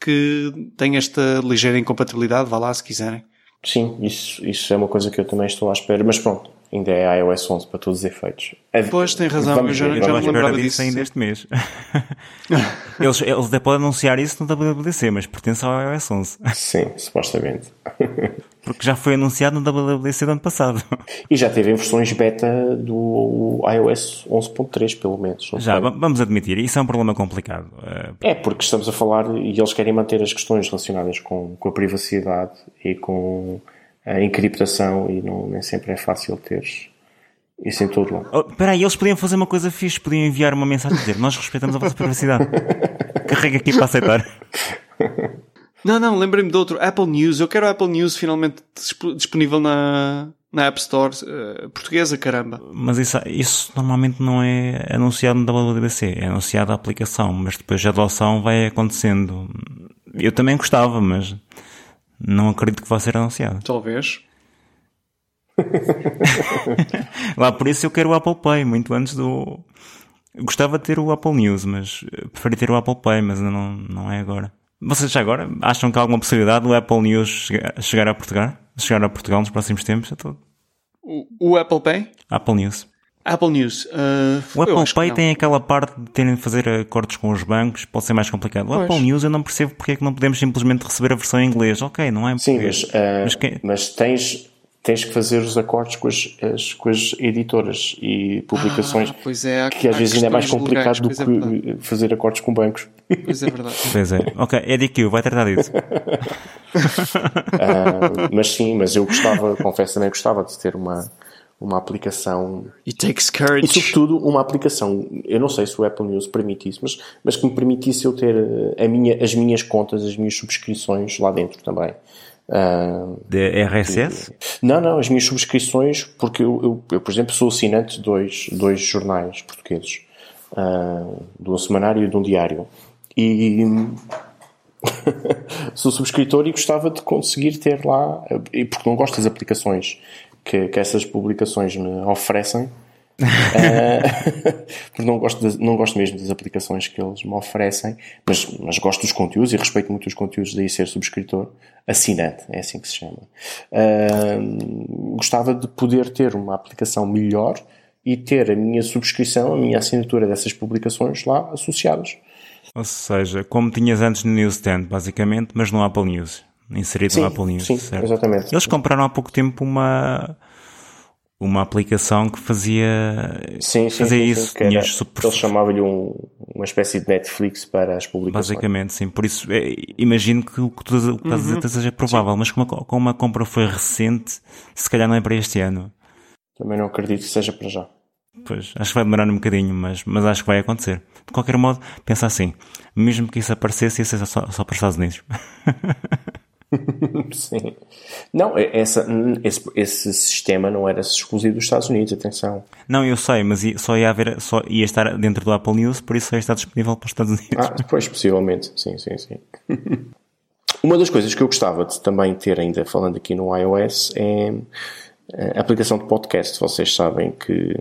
que tem esta ligeira incompatibilidade, vá lá se quiserem. Sim, isso, isso é uma coisa que eu também estou à espera, mas pronto, ainda é iOS 11 para todos os efeitos. É, pois, tem razão, Vamos eu já, já me lembrava disso. ainda este mês. [laughs] eles, eles até podem anunciar isso no WWDC, mas pertence ao iOS 11. Sim, supostamente. [laughs] Porque já foi anunciado no WWDC do ano passado. [laughs] E já teve em versões beta do iOS 11.3, pelo menos. Já, sei. vamos admitir, isso é um problema complicado. É, porque estamos a falar e eles querem manter as questões relacionadas com, com a privacidade e com a encriptação e não, nem sempre é fácil ter isso em todo lado. Oh, espera aí, eles podiam fazer uma coisa fixe, podiam enviar uma mensagem a dizer nós respeitamos a vossa privacidade. [laughs] Carrega aqui para aceitar. [laughs] Não, não, lembrei-me de outro. Apple News. Eu quero a Apple News finalmente disponível na, na App Store uh, portuguesa, caramba. Mas isso, isso normalmente não é anunciado no WWDC. É anunciado a aplicação, mas depois a adoção vai acontecendo. Eu também gostava, mas não acredito que vá ser anunciado. Talvez. [laughs] Lá por isso eu quero o Apple Pay, muito antes do. gostava de ter o Apple News, mas preferi ter o Apple Pay, mas não, não é agora. Vocês já agora acham que há alguma possibilidade do Apple News chegar a Portugal? Chegar a Portugal nos próximos tempos? O, o Apple Pay? Apple News. Apple News. Uh, o Apple Pay tem aquela parte de terem de fazer acordos com os bancos, pode ser mais complicado. O pois. Apple News eu não percebo porque é que não podemos simplesmente receber a versão em inglês. Ok, não é em Sim, mas, uh, mas, que... mas, tens, tens que fazer os acordos com as, as com as editoras e publicações ah, é, que às vezes ainda é mais complicado legais, do que é fazer acordos com bancos. Pois é verdade. [laughs] Pois é. Ok, EDQ, vai tratar disso. uh, mas sim, mas eu gostava, confesso também gostava de ter uma uma aplicação. It takes courage. E sobretudo uma aplicação, eu não sei se o Apple News permite isso, mas, mas que me permitisse eu ter eh, a minha, as minhas contas, as minhas subscrições lá dentro também. Uh, de RSS? não, não, as minhas subscrições, porque eu, eu, eu, por exemplo, sou assinante de dois, dois jornais portugueses, uh, de um semanário e de um diário. E [laughs] sou subscritor e gostava de conseguir ter lá, porque não gosto das aplicações que, que essas publicações me oferecem. Uh, [laughs] [laughs] porque não gosto, de, não gosto mesmo das aplicações que eles me oferecem, mas, mas gosto dos conteúdos e respeito muito os conteúdos, daí ser subscritor, assinante, é assim que se chama. Uh, gostava de poder ter uma aplicação melhor e ter a minha subscrição, a minha assinatura dessas publicações lá associadas. Ou seja, como tinhas antes no Newsstand, basicamente, mas no Apple News inserido sim, no Apple News. Sim, certo? exatamente. Eles compraram há pouco tempo uma uma aplicação que fazia, sim, sim, fazia sim, isso. Sim, super... Eles chamavam-lhe um, uma espécie de Netflix para as publicações. Basicamente, sim. Por isso, é, imagino que o que tu estás a dizer uhum. seja provável, mas como a, como a compra foi recente, se calhar não é para este ano. Também não acredito que seja para já. Pois, acho que vai demorar um bocadinho, mas, mas acho que vai acontecer. De qualquer modo, pensa assim, mesmo que isso aparecesse, ia ser só, só para os Estados Unidos. [laughs] [laughs] Sim. Não, essa, esse, esse sistema não era exclusivo dos Estados Unidos, atenção. Não, eu sei, mas só ia haver, só ia estar dentro do Apple News, por isso só ia estar disponível para os Estados Unidos. Ah, pois, possivelmente, sim, sim, sim. [laughs] Uma das coisas que eu gostava de também ter ainda falando aqui no iOS é a aplicação de podcast. Vocês sabem que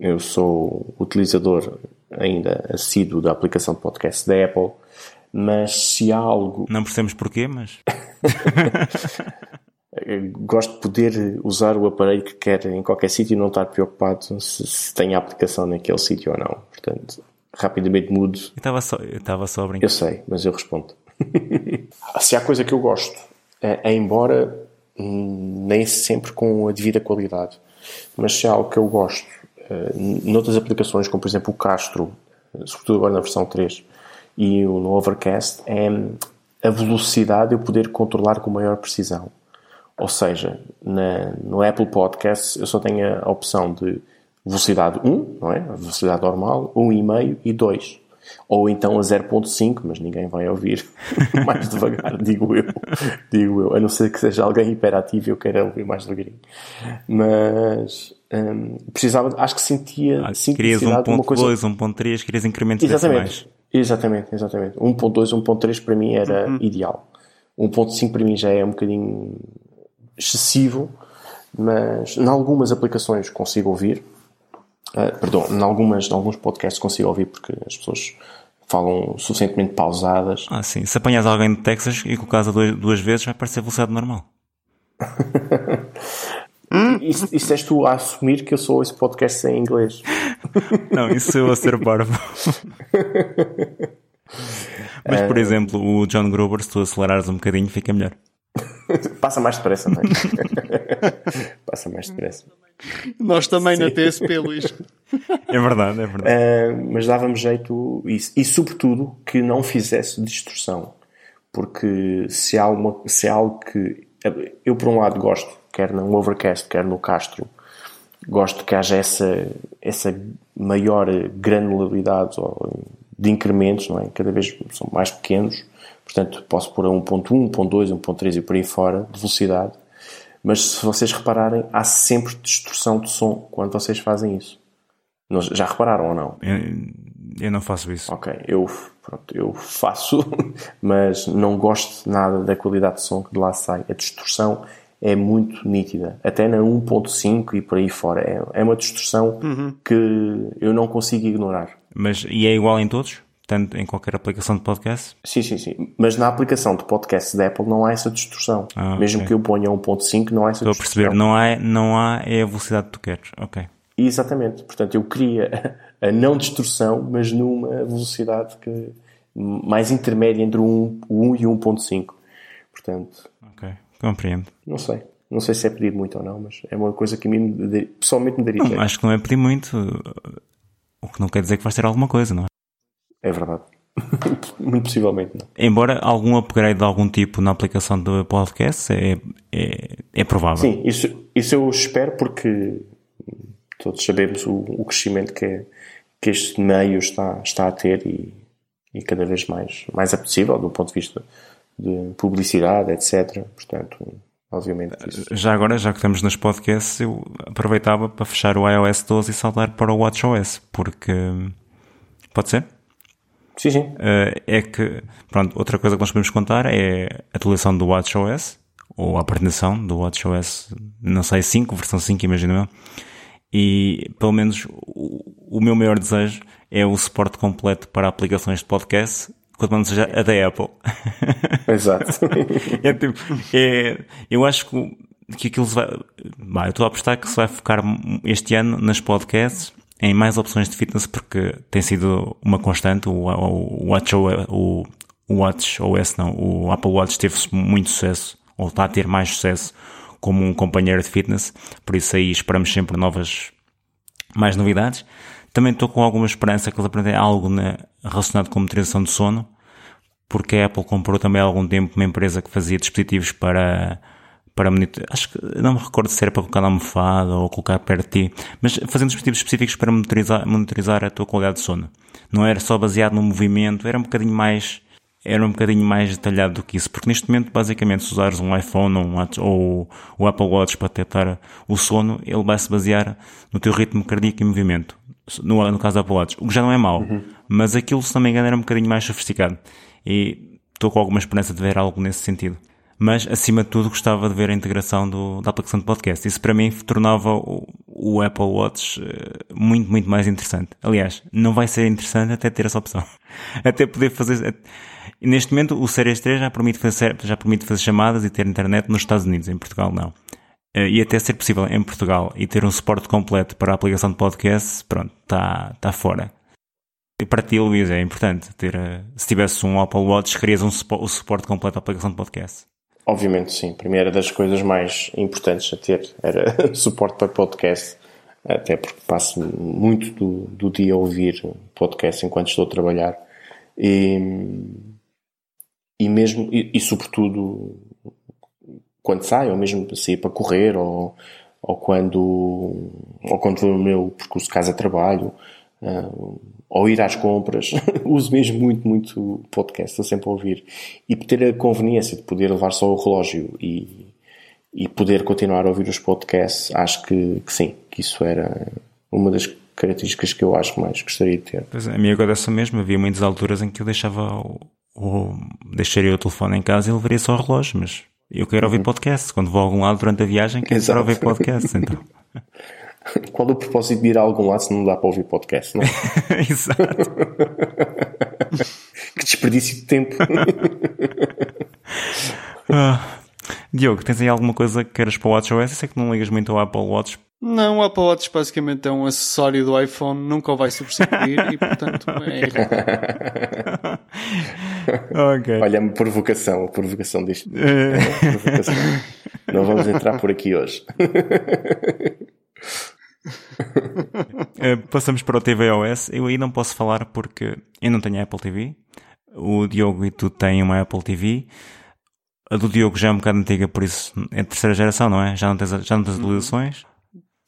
eu sou utilizador ainda assíduo da aplicação de podcast da Apple mas se há algo. Não percebemos porquê, mas. [laughs] Gosto de poder usar o aparelho que quer em qualquer sítio e não estar preocupado se, se tem a aplicação naquele sítio ou não. Portanto, rapidamente mudo. Eu estava só, eu estava só a brincar. Eu sei, mas eu respondo. [laughs] se há coisa que eu gosto, é, é embora nem sempre com a devida qualidade, mas se há algo que eu gosto, é, noutras aplicações, como por exemplo o Castro, sobretudo agora na versão 3, e no Overcast é a velocidade eu poder controlar com maior precisão. Ou seja, na, no Apple Podcasts eu só tenho a opção de velocidade 1, não é? A velocidade normal, 1,5 e 2. Ou então a 0.5, mas ninguém vai ouvir [laughs] mais devagar, [laughs] digo eu. Digo eu. A não ser que seja alguém hiperativo e eu queira ouvir mais devagarinho. Mas hum, precisava, acho que sentia. Ah, querias 1.2, coisa... 1.3, querias incrementos Exatamente. Exatamente, exatamente. 1.2, 1.3 para mim era uhum. ideal. 1.5 para mim já é um bocadinho excessivo, mas em algumas aplicações consigo ouvir. Uh, perdão, em, algumas, em alguns podcasts consigo ouvir porque as pessoas falam suficientemente pausadas. Ah, sim. Se apanhas alguém de Texas e colocas duas, duas vezes, vai parecer velocidade normal. [laughs] Isso, isso és tu a assumir que eu sou esse podcast em inglês. [laughs] Não, isso eu a ser barba. [laughs] Mas, por uh... exemplo, o John Gruber, se tu acelerares um bocadinho, fica melhor. [laughs] Passa mais depressa, não é? Passa mais depressa. Nós também Sim. na TSP, Luís. É verdade, é verdade. Uh, mas dava-me jeito isso. E, sobretudo, que não fizesse distorção. Porque se há, uma, se há algo que. Eu, por um lado, gosto, quer no Overcast, quer no Castro, gosto que haja essa, essa maior granularidade de incrementos, não é? Cada vez são mais pequenos, portanto posso pôr a 1.1, 1.2, 1.3 e por aí fora de velocidade. Mas se vocês repararem, há sempre distorção de som quando vocês fazem isso. Já repararam ou não? Eu, eu não faço isso. Ok, eu, pronto, eu faço, [laughs] mas não gosto nada da qualidade de som que de lá sai. A distorção é muito nítida. Até na 1.5 e por aí fora. É, é uma distorção uhum. que eu não consigo ignorar. Mas e é igual em todos? Tanto em qualquer aplicação de podcast? Sim, sim, sim. Mas na aplicação de podcast da Apple não há essa distorção. Ah, Mesmo okay. que eu ponha 1.5 não há essa Estou distorção. a perceber. Não há, não há é a velocidade que tu queres. Ok. Exatamente. Portanto, eu queria a não destrução, mas numa velocidade que mais intermédia entre o 1, e 1.5. Portanto. Compreendo. Não sei. Não sei se é pedir muito ou não, mas é uma coisa que a mim pessoalmente me daria. Não, acho que não é pedir muito. O que não quer dizer que vais ter alguma coisa, não é? É verdade. [laughs] muito possivelmente não. Embora algum upgrade de algum tipo na aplicação do podcast é, é, é provável. Sim, isso, isso eu espero porque todos sabemos o, o crescimento que, que este meio está, está a ter e, e cada vez mais, mais apetecível do ponto de vista de publicidade, etc. Portanto, obviamente. Isso. Já agora, já que estamos nos podcasts, eu aproveitava para fechar o iOS 12 e saltar para o WatchOS, porque. Pode ser? Sim, sim. Uh, é que, pronto, outra coisa que nós podemos contar é a atualização do WatchOS, ou a apresentação do WatchOS, não sei, 5, versão 5, imagino eu. E, pelo menos, o, o meu maior desejo é o suporte completo para aplicações de podcast, quando não seja a da Apple. [laughs] Exato. é, tipo, é, eu acho que, que aquilo vai, bah, eu estou a apostar que se vai focar este ano nas podcasts em mais opções de fitness porque tem sido uma constante. O, o, Watch, o, o Watch OS, não, o Apple Watch teve muito sucesso, ou está a ter mais sucesso como um companheiro de fitness. Por isso aí esperamos sempre novas, mais novidades. Também estou com alguma esperança que eles aprendem algo na, relacionado com monitorização de sono, porque a Apple comprou também há algum tempo uma empresa que fazia dispositivos para para monitorar, acho que não me recordo se era para colocar na almofada ou colocar perto de ti, mas fazendo dispositivos específicos para monitorizar, monitorizar a tua qualidade de sono. Não era só baseado no movimento, era um bocadinho mais, era um bocadinho mais detalhado do que isso, porque neste momento, basicamente, se usares um iPhone ou, um ou o Apple Watch para detectar o sono, ele vai se basear no teu ritmo cardíaco e movimento. No, no caso do Apple Watch, o que já não é mau, uhum. mas aquilo, se não me engano, era um bocadinho mais sofisticado. E estou com alguma esperança de ver algo nesse sentido mas acima de tudo gostava de ver a integração do, da aplicação de podcast. Isso para mim tornava o, o Apple Watch eh, muito, muito mais interessante. Aliás, não vai ser interessante até ter essa opção. [laughs] Até poder fazer. Neste momento, o Series 3 já permite, fazer, já permite fazer chamadas e ter internet nos Estados Unidos, em Portugal não. Eh, e até ser possível em Portugal e ter um suporte completo para a aplicação de podcast, pronto, está tá fora. E para ti, Luís, é importante ter, eh, se tivesse um Apple Watch, querias um, o suporte completo da aplicação de podcast. Obviamente, sim. Primeira das coisas mais importantes a ter era [laughs] suporte para podcast, até porque passo muito do, do dia a ouvir podcast enquanto estou a trabalhar. E, e mesmo, e, e sobretudo, quando saio, ou mesmo sair para correr, ou, ou quando, ou quando vou no meu percurso casa-trabalho, uh, ou ir às compras, [laughs] uso mesmo muito, muito podcast, estou sempre a ouvir. E ter a conveniência de poder levar só o relógio e, e poder continuar a ouvir os podcasts, acho que, que sim, que isso era uma das características que eu acho que mais gostaria de ter. Pois é, a minha essa mesmo, havia muitas alturas em que eu deixava o deixaria o telefone em casa e levaria só o relógio, mas eu quero ouvir uhum. podcast. Quando vou a algum lado durante a viagem, quero ouvir podcast, então. [laughs] Qual o propósito de ir a algum lado se não dá para ouvir podcast, não é? [laughs] Exato. [laughs] que desperdício de tempo. ah, Diogo, tens aí alguma coisa que queiras para o WatchOS? Eu sei que não ligas muito ao Apple Watch. Não, o Apple Watch basicamente é um acessório do iPhone, nunca o vai substituir e portanto [laughs] é okay. Olha, a provocação, a provocação disto. É provocação. Não vamos entrar por aqui hoje. uh, [laughs] passamos para o TVOS. Eu aí não posso falar porque eu não tenho Apple TV. O Diogo e tu têm uma Apple TV. A do Diogo já é um bocado antiga, por isso é terceira geração, não é? Já não tens, já não tens atualizações?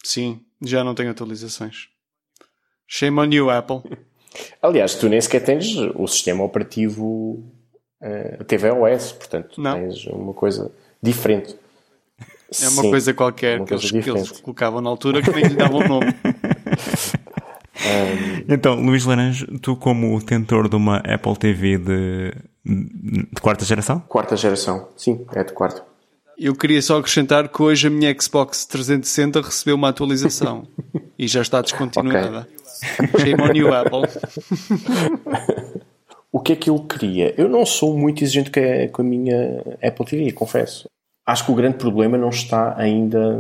Sim, já não tenho atualizações. Shame on you, Apple. [laughs] Aliás, tu nem sequer tens o sistema operativo uh, tvOS, portanto não. tens uma coisa diferente. É uma Sim, coisa qualquer uma que, coisa eles, que, eles, colocavam na altura que nem lhe davam nome. um... [laughs] Então, Luís Laranjo, tu como detentor de uma Apple TV de, de quarta geração? Quarta geração, sim, é de quarta. Eu queria só acrescentar que hoje a minha Xbox 360 recebeu uma atualização [laughs] e já está descontinuada. Okay. Shame on you, Apple. [laughs] o que é que eu queria? Eu não sou muito exigente com a, minha Apple TV, confesso acho que o grande problema não está ainda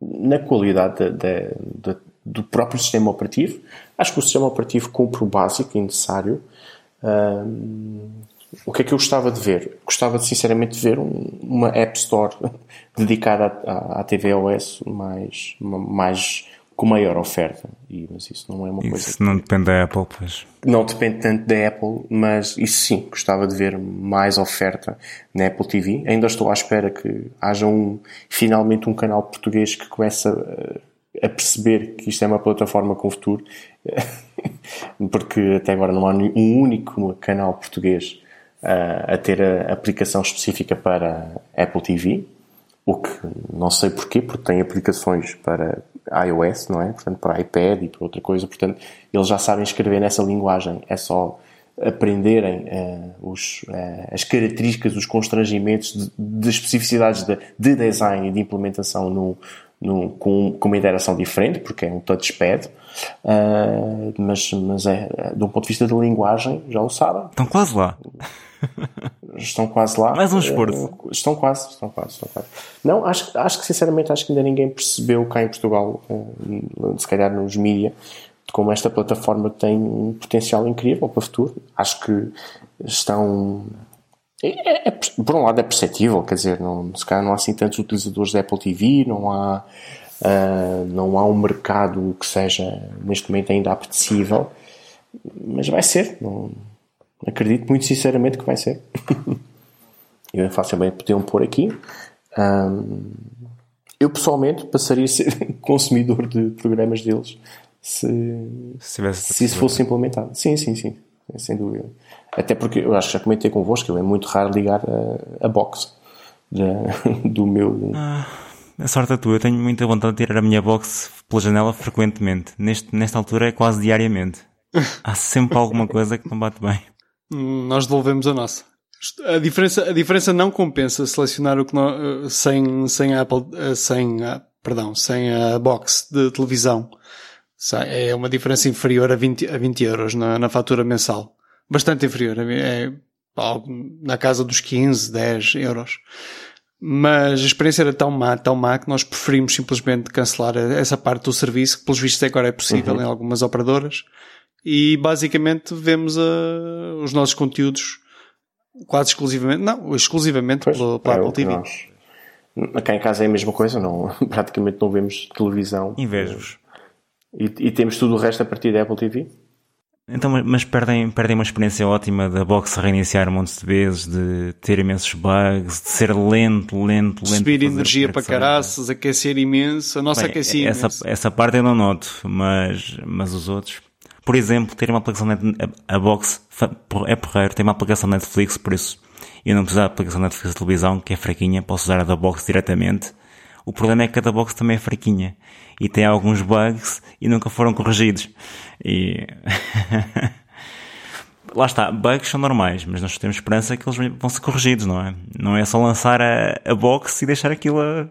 na qualidade da, da, do próprio sistema operativo. Acho que o sistema operativo cumpre o básico e necessário. Um, o que é que eu gostava de ver? Gostava sinceramente de ver um, uma App Store [laughs] dedicada à, à tvOS mais, mais com maior oferta. E, mas isso não é uma isso coisa. Isso não depende da Apple, pois. Não depende tanto da Apple, mas isso sim, gostava de ver mais oferta na Apple TV. Ainda estou à espera que haja um, finalmente um canal português que comece a, a perceber que isto é uma plataforma com futuro. [laughs] Porque até agora não há um único canal português a ter a aplicação específica para Apple TV, o que não sei porquê, porque tem aplicações para iOS, não é? Portanto, para iPad e para outra coisa. Portanto, eles já sabem escrever nessa linguagem. É só aprenderem uh, os, uh, as características, os constrangimentos de, de especificidades de, de, design e de implementação no, no, com, com uma interação diferente, porque é um touchpad. Uh, mas, mas é, de um ponto de vista da linguagem, já o sabem. Estão quase lá. [laughs] Estão quase lá. Mais um esforço. Estão quase, estão quase, estão quase. Não, acho, acho que sinceramente acho que ainda ninguém percebeu cá em Portugal, se calhar nos mídia, como esta plataforma tem um potencial incrível para o futuro. Acho que estão. É, é, por um lado é perceptível, quer dizer, não, se calhar não há assim tantos utilizadores da Apple TV, não há, uh, não há um mercado que seja neste momento ainda apetecível, mas vai ser. Não, acredito muito sinceramente que vai ser. [laughs] eu facilmente podiam pôr aqui. Um, eu pessoalmente passaria a ser [laughs] consumidor de programas deles se, se, se isso fosse implementado. Sim, sim, sim, sem dúvida. Até porque eu acho que já comentei convosco, é muito raro ligar a, a box de, [laughs] do meu. Ah, a sorte é tua, eu tenho muita vontade de tirar a minha box pela janela frequentemente. Neste, nesta altura é quase diariamente. Há sempre alguma coisa que não bate bem. Nós devolvemos a nossa. A diferença, a diferença não compensa selecionar o que não, sem, sem a Apple, sem a, perdão, sem a box de televisão. É uma diferença inferior a 20, a 20 euros na, na fatura mensal. Bastante inferior. É algo na casa dos 15, 10 euros. Mas a experiência era tão má, tão má que nós preferimos simplesmente cancelar essa parte do serviço, que pelos vistos agora é possível uhum. em algumas operadoras e basicamente vemos uh, os nossos conteúdos quase exclusivamente, não, exclusivamente pois, pela, pela é Apple TV. Nós, cá em casa é a mesma coisa, não, [laughs] praticamente não vemos televisão. Invejos. E, e, temos tudo o resto a partir da Apple TV. Então, mas perdem, perdem uma experiência ótima da box reiniciar montes de vezes, de ter imensos bugs, de ser lento, lento, lento. Subir energia para caraças, aquecer imenso, a nossa Bem, aquecia essa, imenso. essa parte eu não noto, mas, mas os outros por exemplo, ter uma aplicação net, a, a Box é porreiro, tem uma aplicação Netflix, por isso eu não preciso da aplicação Netflix de televisão, que é fraquinha, posso usar a da Box diretamente. O problema é que a da Box também é fraquinha e tem alguns bugs e nunca foram corrigidos. E [laughs] lá está, bugs são normais, mas nós temos esperança que eles vão ser corrigidos, não é? Não é só lançar a, a box e deixar aquilo a...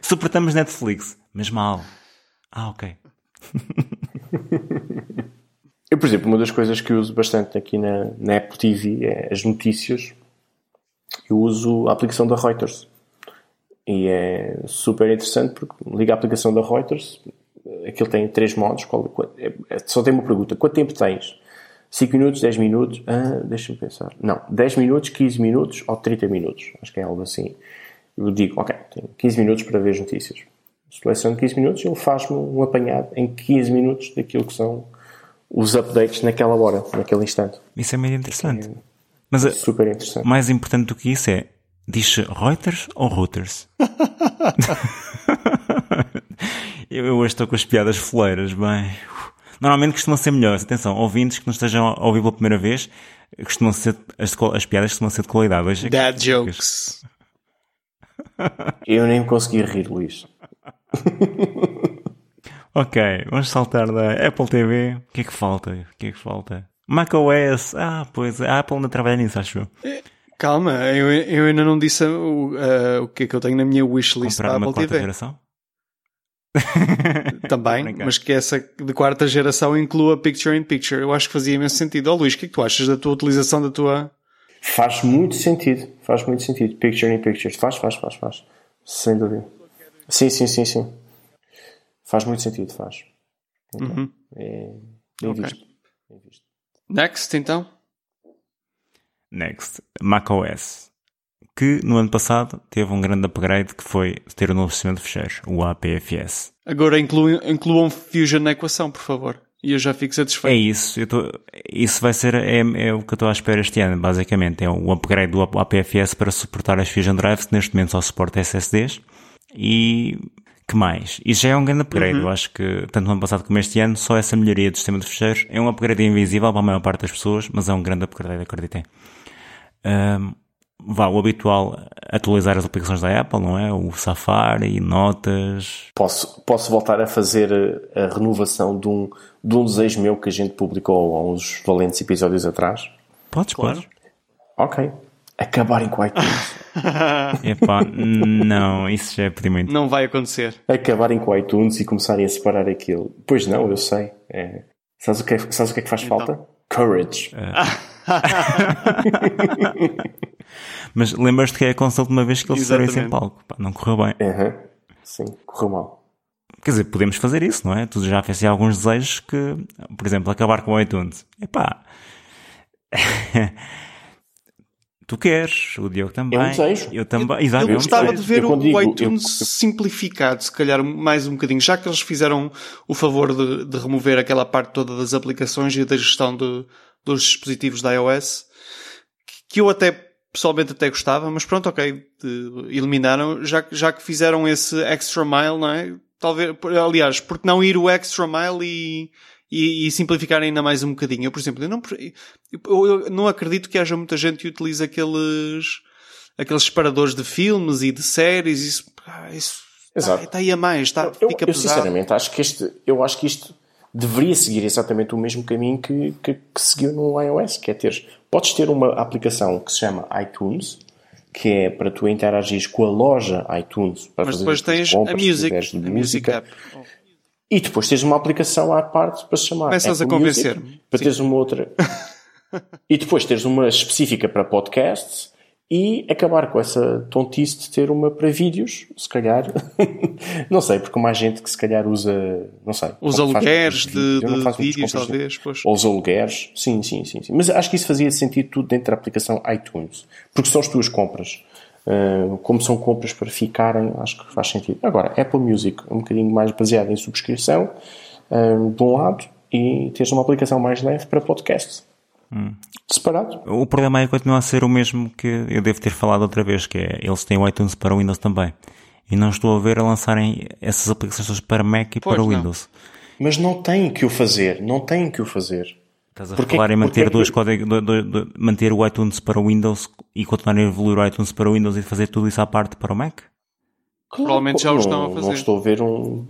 Suportamos Netflix, mas mal. Ah, ok. [laughs] Eu, por exemplo, uma das coisas que uso bastante aqui na, na Apple TV é as notícias. Eu uso a aplicação da Reuters. E é super interessante porque liga a aplicação da Reuters, aquilo tem três modos. Qual, qual, é, é, só tem uma pergunta: quanto tempo tens? 5 minutos, 10 minutos? Ah, Deixa-me pensar. Não, 10 minutos, 15 minutos ou 30 minutos. Acho que é algo assim. Eu digo, ok, tenho 15 minutos para ver as notícias. Seleciono 15 minutos, ele faz-me um apanhado em 15 minutos daquilo que são os updates naquela hora, naquele instante. Isso é meio interessante. É, Mas super interessante. mais importante do que isso é, diz Reuters ou Reuters? [laughs] eu hoje estou com as piadas foleiras, bem. Normalmente costumam ser melhores. Atenção, ouvintes que não estejam a ouvir pela primeira vez, costumam ser, as, as piadas costumam ser de qualidade. Hoje é Dad jokes. Eu nem consegui rir, Luís. [laughs] Ok, vamos saltar da Apple TV. O que é que falta? O que é que falta? macOS. Ah, pois, a Apple ainda trabalha nisso, acho eu. É, calma, eu, eu ainda não disse o, uh, o que é que eu tenho na minha wishlist da Apple TV. geração? [laughs] Também, mas que essa de quarta geração inclua Picture in Picture. Eu acho que fazia imenso sentido. Oh, Luís, o que é que tu achas da tua utilização da tua. Faz muito sentido, faz muito sentido. Picture in Picture, faz, faz, faz, faz. Sem dúvida. Sim, sim, sim, sim. Faz muito sentido, faz. Então, Uhum. é bem Ok. visto. Bem visto. Next, então. Next, macOS. Que no ano passado teve um grande upgrade que foi ter um novo sistema de fecheiros, o APFS. Agora incluam, incluam Fusion na equação, por favor. E eu já fico É satisfeito. isso, eu tô, isso vai ser é, é o que eu estou à espera este ano, basicamente. É o upgrade do APFS para suportar as Fusion Drives, que neste momento só suporta SSDs. E que mais? Isso já é um grande upgrade. Eu acho que, tanto no ano passado como este ano, só essa melhoria do sistema de fecheiros é um upgrade invisível para a maior parte das pessoas, mas é um grande upgrade, acreditem. Ahm, vá, o habitual, atualizar as aplicações da Apple, não é? O Safari, notas. Posso, posso voltar a fazer a, a renovação de um, de um desejo meu que a gente publicou há uns valentes episódios atrás? Podes, Claro. podes. Ok. Acabarem com o iTunes. [laughs] Epá, não, isso já é pedir muito. Não vai acontecer. Acabarem com o iTunes e começarem a separar aquilo. Pois não, eu sei. É. Sabes, o que é, sabes o que é que faz falta? Courage. [laughs] Mas lembras-te que é a console de uma vez que eles saíram sem palco. Pá, não correu bem. Aham. Sim, correu mal. Quer dizer, podemos fazer isso, não é? Tu já fizeste alguns desejos que, por exemplo, acabar com o iTunes. Epá. [laughs] tu queres, o Diogo também. É um desejo. Eu também. Exato, Eu é um gostava de ver Eu o digo- iTunes eu- simplificado, se calhar mais um bocadinho, já que eles fizeram o favor de, de remover aquela parte toda das aplicações e da gestão de- dos dispositivos da iOS, que eu até pessoalmente até gostava, mas pronto, ok, de- eliminaram, já, que- já que fizeram esse extra mile, não é? Talvez, aliás, porque não ir o extra mile e, e, e simplificar ainda mais um bocadinho? Eu, por exemplo, eu não, eu, eu não acredito que haja muita gente que utilize aqueles, aqueles separadores de filmes e de séries, isso, isso Exato. está aí a mais, está, Eu, fica eu pesado. sinceramente acho que este, eu acho que isto deveria seguir exatamente o mesmo caminho que, que, que seguiu no iOS, que é ter, podes ter uma aplicação que se chama iTunes, que é para tu interagires com a loja iTunes para Mas fazer depois tens compras, a Music, a Music música, App. E depois tens uma aplicação à parte para chamar Começas a Apple convencer-me. para Sim. teres uma outra [laughs] e depois teres uma específica para podcasts e acabar com essa tontice de ter uma para vídeos, se calhar. [laughs] não sei, porque mais gente que se calhar usa, não sei. Os alugueres de, de vídeos, talvez. Pois. Ou os alugueres. Sim, sim, sim, sim. Mas acho que isso fazia sentido tudo dentro da aplicação iTunes. Porque são as tuas compras. Uh, como são compras para ficarem, acho que faz sentido. Agora, Apple Music, um bocadinho mais baseado em subscrição, um, de um lado, e tens uma aplicação mais leve para podcasts. Separado. O problema aí continua a ser o mesmo que eu devo ter falado outra vez, que é eles têm o iTunes para o Windows também. E não estou a ver a lançarem essas aplicações para Mac e Pois para o não. Windows. Mas não têm que o fazer. Não têm que o fazer. Estás a Porquê- falar em manter dois códigos, do- do- do- manter o iTunes para o Windows e continuar a evoluir o iTunes para o Windows e fazer tudo isso à parte para o Mac? Claro, Provavelmente já o não- estão a fazer. Não estou a ver um.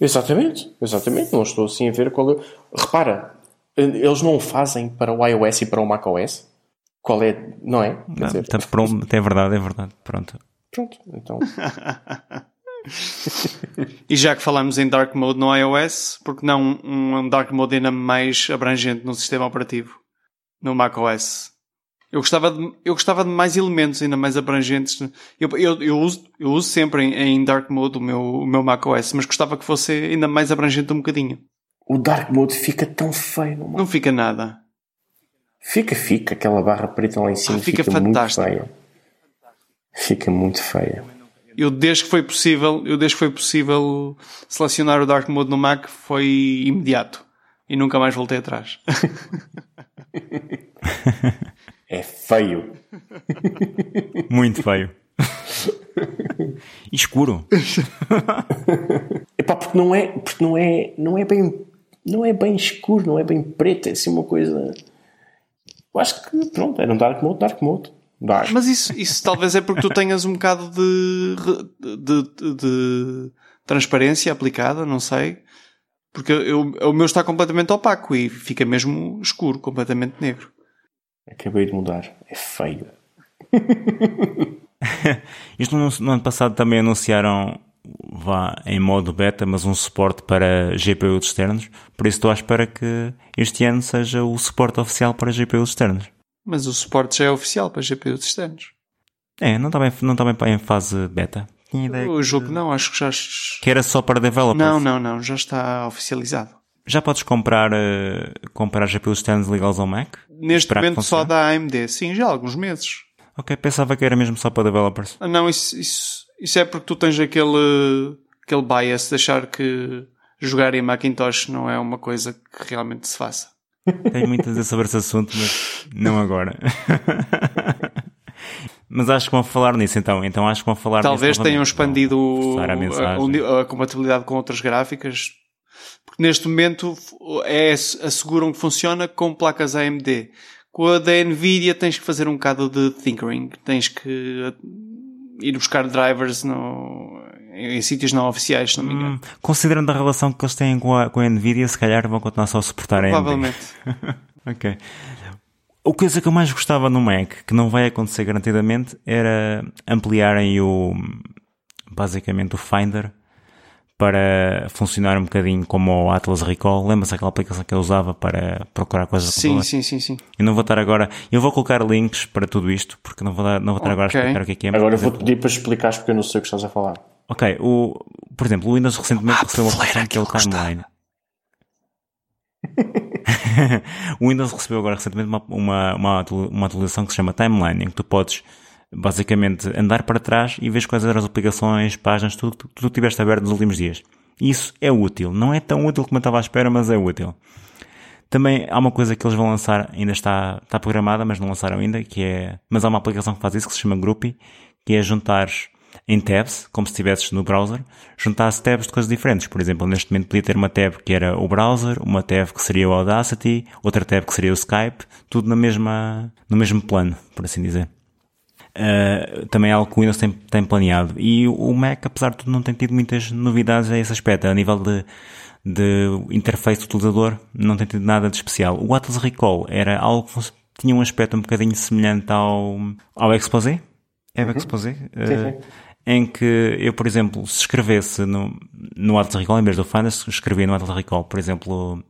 Exatamente, exatamente. Não estou assim a ver qual é. Repara, eles não o fazem para o iOS e para o macOS? Qual é. Não é? Quer Não, dizer, tá, pronto, é verdade, é verdade. Pronto. pronto, então. [laughs] [laughs] E já que falámos em Dark Mode no iOS, porque não um Dark Mode ainda mais abrangente no sistema operativo, no macOS? Eu gostava de, eu gostava de mais elementos ainda mais abrangentes. Eu, eu, eu, uso, eu uso sempre em, em Dark Mode o meu, o meu macOS, mas gostava que fosse ainda mais abrangente um bocadinho. O Dark Mode fica tão feio. Não Não fica nada. Fica, fica. Aquela barra preta lá em cima Ah, fica fica, muito fantástico. feia. Fica muito feia. Eu desde que foi possível, eu desde que foi possível selecionar o Dark Mode no Mac foi imediato. E nunca mais voltei atrás. É feio. Muito feio. E escuro. Epá, porque não é, porque não é, não é bem, não é bem escuro, não é bem preto, é assim uma coisa. Eu acho que, pronto, era um Dark Mode, Dark Mode. Mas isso, isso talvez é porque tu tenhas um bocado de, de, de- de transparência aplicada, não sei. Porque eu, o meu está completamente opaco e fica mesmo escuro, completamente negro. Acabei de mudar. É feio. [laughs] Isto no, no ano passado também anunciaram, vá em modo beta, mas um suporte para GPUs externos. Por isso estou à espera que este ano seja o suporte oficial para GPUs externos. Mas o suporte já é oficial para GPUs externos. É, não está bem, não está bem em fase beta. tinha ideia. O jogo não, acho que já. Que era só para developers. Não, não, não, já está oficializado. Já podes comprar, uh, comprar pelos stands legais ao Mac? Neste momento só da AMD, sim, já há alguns meses. Ok, pensava que era mesmo só para developers. Ah, não, isso, isso, isso é porque tu tens aquele, aquele bias de achar que jogar em Macintosh não é uma coisa que realmente se faça. Tenho muito a dizer sobre esse assunto, mas não agora. [laughs] mas acho que vão falar nisso então. Então acho que vão falar Talvez tenham expandido a, a, a, compatibilidade com outras gráficas. Porque neste momento é, asseguram que funciona com placas AMD. Com a da Nvidia tens que fazer um bocado de tinkering. Tens que ir buscar drivers no, em, sítios não oficiais, se não me engano. Hum, considerando a relação que eles têm com a, com a Nvidia, se calhar vão continuar só a suportar a Provavelmente. [laughs] ok. A coisa que eu mais gostava no Mac, que não vai acontecer garantidamente, era ampliarem o, basicamente o Finder para funcionar um bocadinho como o Atlas Recall. Lembra-se aquela aplicação que eu usava para procurar coisas Sim, sim, sim, sim. Eu não vou estar agora, eu vou colocar links para tudo isto, porque não vou, dar, não vou estar okay. agora a explicar o que é que é. Agora vou-te pedir para explicares porque eu não sei o que estás a falar. Ok, o, por exemplo, o Windows recentemente ah, recebeu uma função que é o Timeline. [laughs] o Windows recebeu agora recentemente uma, uma, uma, uma atualização que se chama Timeline, em que tu podes basicamente andar para trás e ver quais eram as aplicações, páginas, tudo que tu tiveste aberto nos últimos dias. Isso é útil. Não é tão útil como eu estava à espera, mas é útil. Também há uma coisa que eles vão lançar, ainda está, está programada, mas não lançaram ainda, que é, mas há uma aplicação que faz isso que se chama Groupie, que é juntar em tabs, como se estivesses no browser, juntar-se tabs de coisas diferentes. Por exemplo, neste momento podia ter uma tab que era o browser, uma tab que seria o Audacity, outra tab que seria o Skype, tudo na mesma, no mesmo plano, por assim dizer. Uh, também é algo que o Windows tem, tem planeado. E o Mac, apesar de tudo, não tem tido muitas novidades a esse aspecto. A nível de, de interface do utilizador, não tem tido nada de especial. O Atlas Recall era algo que tinha um aspecto um bocadinho semelhante ao, ao Exposé. É o uhum. Exposé? Uh, em que eu, por exemplo, se escrevesse no, no Atlas Recall, em vez do Finder, escrevia no Atlas Recall, por exemplo,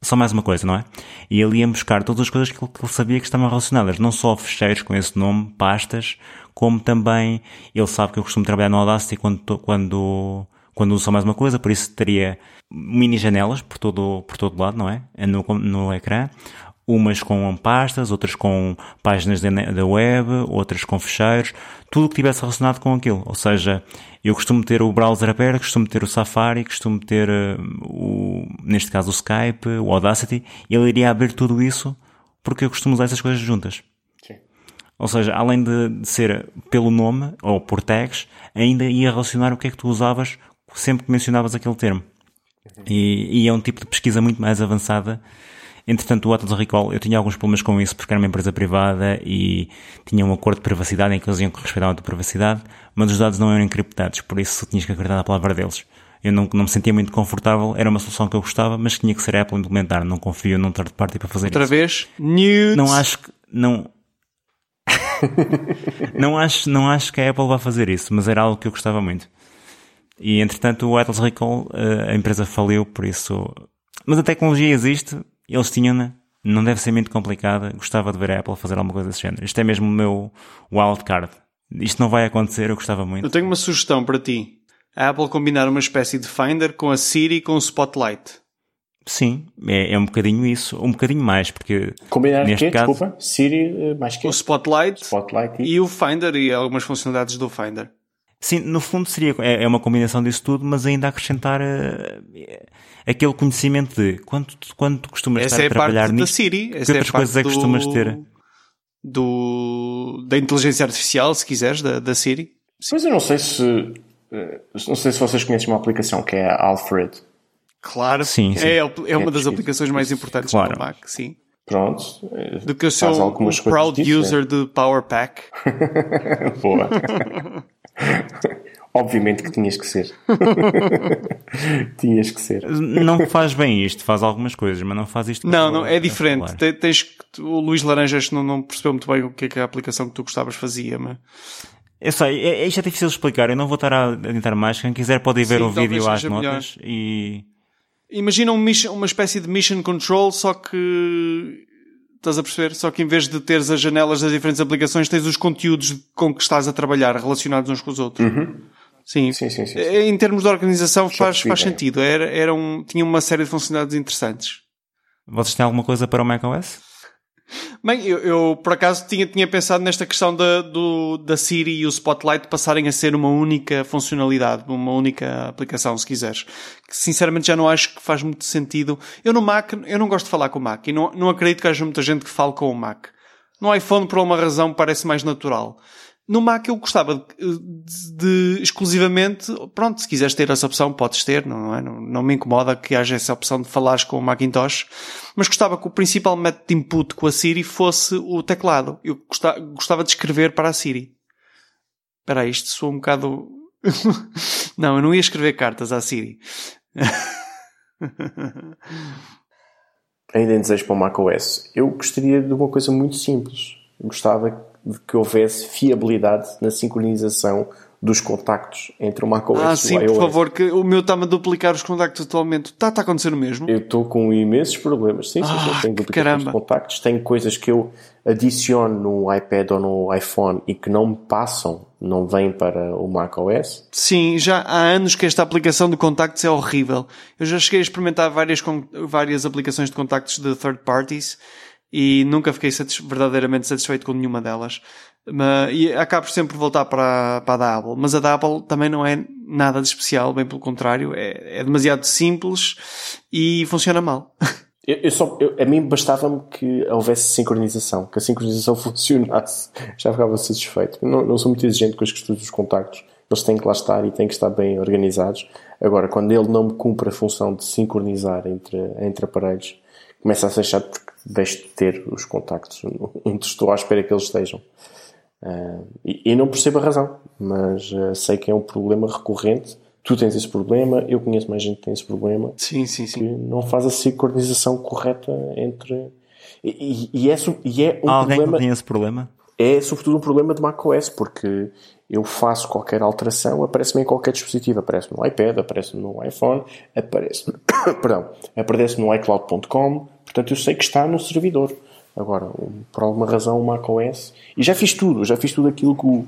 só mais uma coisa, não é? E ele ia buscar todas as coisas que ele, que ele sabia que estavam relacionadas, não só fecheiros com esse nome, pastas, como também ele sabe que eu costumo trabalhar no Audacity quando, quando, quando uso só mais uma coisa, por isso teria mini janelas por todo, por todo lado, não é? No, no ecrã umas com pastas, outras com páginas da web, outras com fecheiros, tudo o que tivesse relacionado com aquilo. Ou seja, eu costumo ter o browser aberto, costumo ter o Safari, costumo ter uh, o, neste caso o Skype, o Audacity, ele iria abrir tudo isso porque eu costumo usar essas coisas juntas. Sim. Ou seja, além de ser pelo nome ou por tags, ainda ia relacionar o que é que tu usavas sempre que mencionavas aquele termo. Uhum. E, e é um tipo de pesquisa muito mais avançada Entretanto, o Atlas Recall, eu tinha alguns problemas com isso porque era uma empresa privada e tinha um acordo de privacidade em que eles iam respeitar a tua privacidade, mas os dados não eram encriptados, por isso tinhas que acreditar na palavra deles. Eu não, não me sentia muito confortável, era uma solução que eu gostava, mas tinha que ser a Apple implementar. Não confio num third party para fazer Outra isso. Outra vez, news. Não acho que, não, [laughs] não acho, não acho que a Apple vá fazer isso, mas era algo que eu gostava muito. E entretanto o Atlas Recall, eh, a empresa faliu, por isso. Mas a tecnologia existe, eles tinham-na, não deve ser muito complicada, gostava de ver a Apple fazer alguma coisa desse género. Isto é mesmo o meu wildcard. Isto não vai acontecer, eu gostava muito. Eu tenho uma sugestão para ti. A Apple combinar uma espécie de Finder com a Siri com o Spotlight. Sim, é, é um bocadinho isso, um bocadinho mais, porque combinar neste quê? caso Desculpa, Siri eh, mais que o Spotlight, Spotlight e... e o Finder e algumas funcionalidades do Finder. Sim, no fundo seria é, é uma combinação disso tudo, mas ainda acrescentar uh, aquele conhecimento de quando tu costumas Essa estar é a trabalhar parte nisto, da Siri. Essa que outras é coisas é que do, costumas ter? Do, da inteligência artificial, se quiseres, da, da Siri. Pois eu não sei se eh, não sei se vocês conhecem uma aplicação que é a Alfred. Claro, sim, sim. É, é uma das aplicações mais importantes claro. do Mac, sim. Pronto. Do que eu sou um, proud user de Power Pack. [laughs] Boa. [laughs] [laughs] Obviamente que tinhas que ser. [laughs] tinhas que ser. Não faz bem isto, faz algumas coisas, mas não faz isto. Não, não, é diferente. Tens, o Luís Laranja não, não percebeu muito bem o que é que a aplicação que tu gostavas fazia, mas. Eu sei, é, isto é difícil de explicar, eu não vou estar a adiantar mais. Quem quiser pode ir ver Sim, o vídeo às notas melhor. e. Imagina um mission, uma espécie de mission control, só que Estás a perceber? Só que em vez de teres as janelas das diferentes aplicações, tens os conteúdos com que estás a trabalhar relacionados uns com os outros. Uhum. Sim. Sim, sim, sim, sim. Em termos de organização Já faz, faz sentido. Era, era um, tinha uma série de funcionalidades interessantes. Vocês têm alguma coisa para o macOS? Bem, eu, eu, por acaso tinha, tinha pensado nesta questão da, do, da Siri e o Spotlight passarem a ser uma única funcionalidade, uma única aplicação, se quiseres. Que sinceramente já não acho que faz muito sentido. Eu no Mac, eu não gosto de falar com o Mac e não, não acredito que haja muita gente que fale com o Mac. No iPhone, por uma razão, parece mais natural. No Mac eu gostava de, de- de exclusivamente, pronto, se quiseres ter essa opção, podes ter, não, é? Não, não me incomoda que haja essa opção de falares com o Macintosh, mas gostava que o principal método de input com a Siri fosse o teclado. Eu gostava, gostava de escrever para a Siri. Espera aí, isto soa um bocado... [laughs] não, eu não ia escrever cartas à Siri. ainda em desejo para o macOS, eu gostaria de uma coisa muito simples. Eu gostava de que houvesse fiabilidade na sincronização dos contactos entre o macOS ah, e sim, o iOS. por favor, que o meu está-me a duplicar os contactos atualmente. Está, está a acontecer o mesmo? Eu estou com imensos problemas. Sim, sim, Ah, sim. Tenho duplicações caramba. de contactos. Tenho coisas que eu adiciono no iPad ou no iPhone e que não me passam, não vêm para o macOS. Sim, já há anos que esta aplicação de contactos é horrível. Eu já cheguei a experimentar várias, várias aplicações de contactos de third parties e nunca fiquei verdadeiramente satisfeito com nenhuma delas. Mas, e acabo sempre por voltar para, para a da Apple. Mas a da Apple também não é nada de especial, bem pelo contrário. É, é demasiado simples e funciona mal. [laughs] Eu, eu só, eu- a mim bastava-me que houvesse sincronização, que a sincronização [laughs] funcionasse. Já ficava satisfeito. Não, não sou muito exigente com as questões dos contactos. Eles têm que lá estar e têm que estar bem organizados. Agora, quando ele não me cumpre a função de sincronizar entre, entre aparelhos, começa a ser chato porque deixo de ter os contactos [laughs] onde estou à espera que eles estejam. Ah, e, e não percebo a razão, mas ah, sei que é um problema recorrente. Tu tens esse problema, eu conheço mais gente que tem esse problema Sim, sim, que sim. não faz a sincronização correta entre. E, e- e é, e é um Há alguém problema. que tem esse problema? É sobretudo um problema de macOS, porque eu faço qualquer alteração, aparece-me em qualquer dispositivo. Aparece-me no iPad, aparece-me no iPhone, aparece-me. [coughs] Perdão, aparece-me no iCloud.com. Portanto, eu sei que está no servidor. Agora, por alguma razão, o macOS. E já fiz tudo, já fiz tudo aquilo que, o-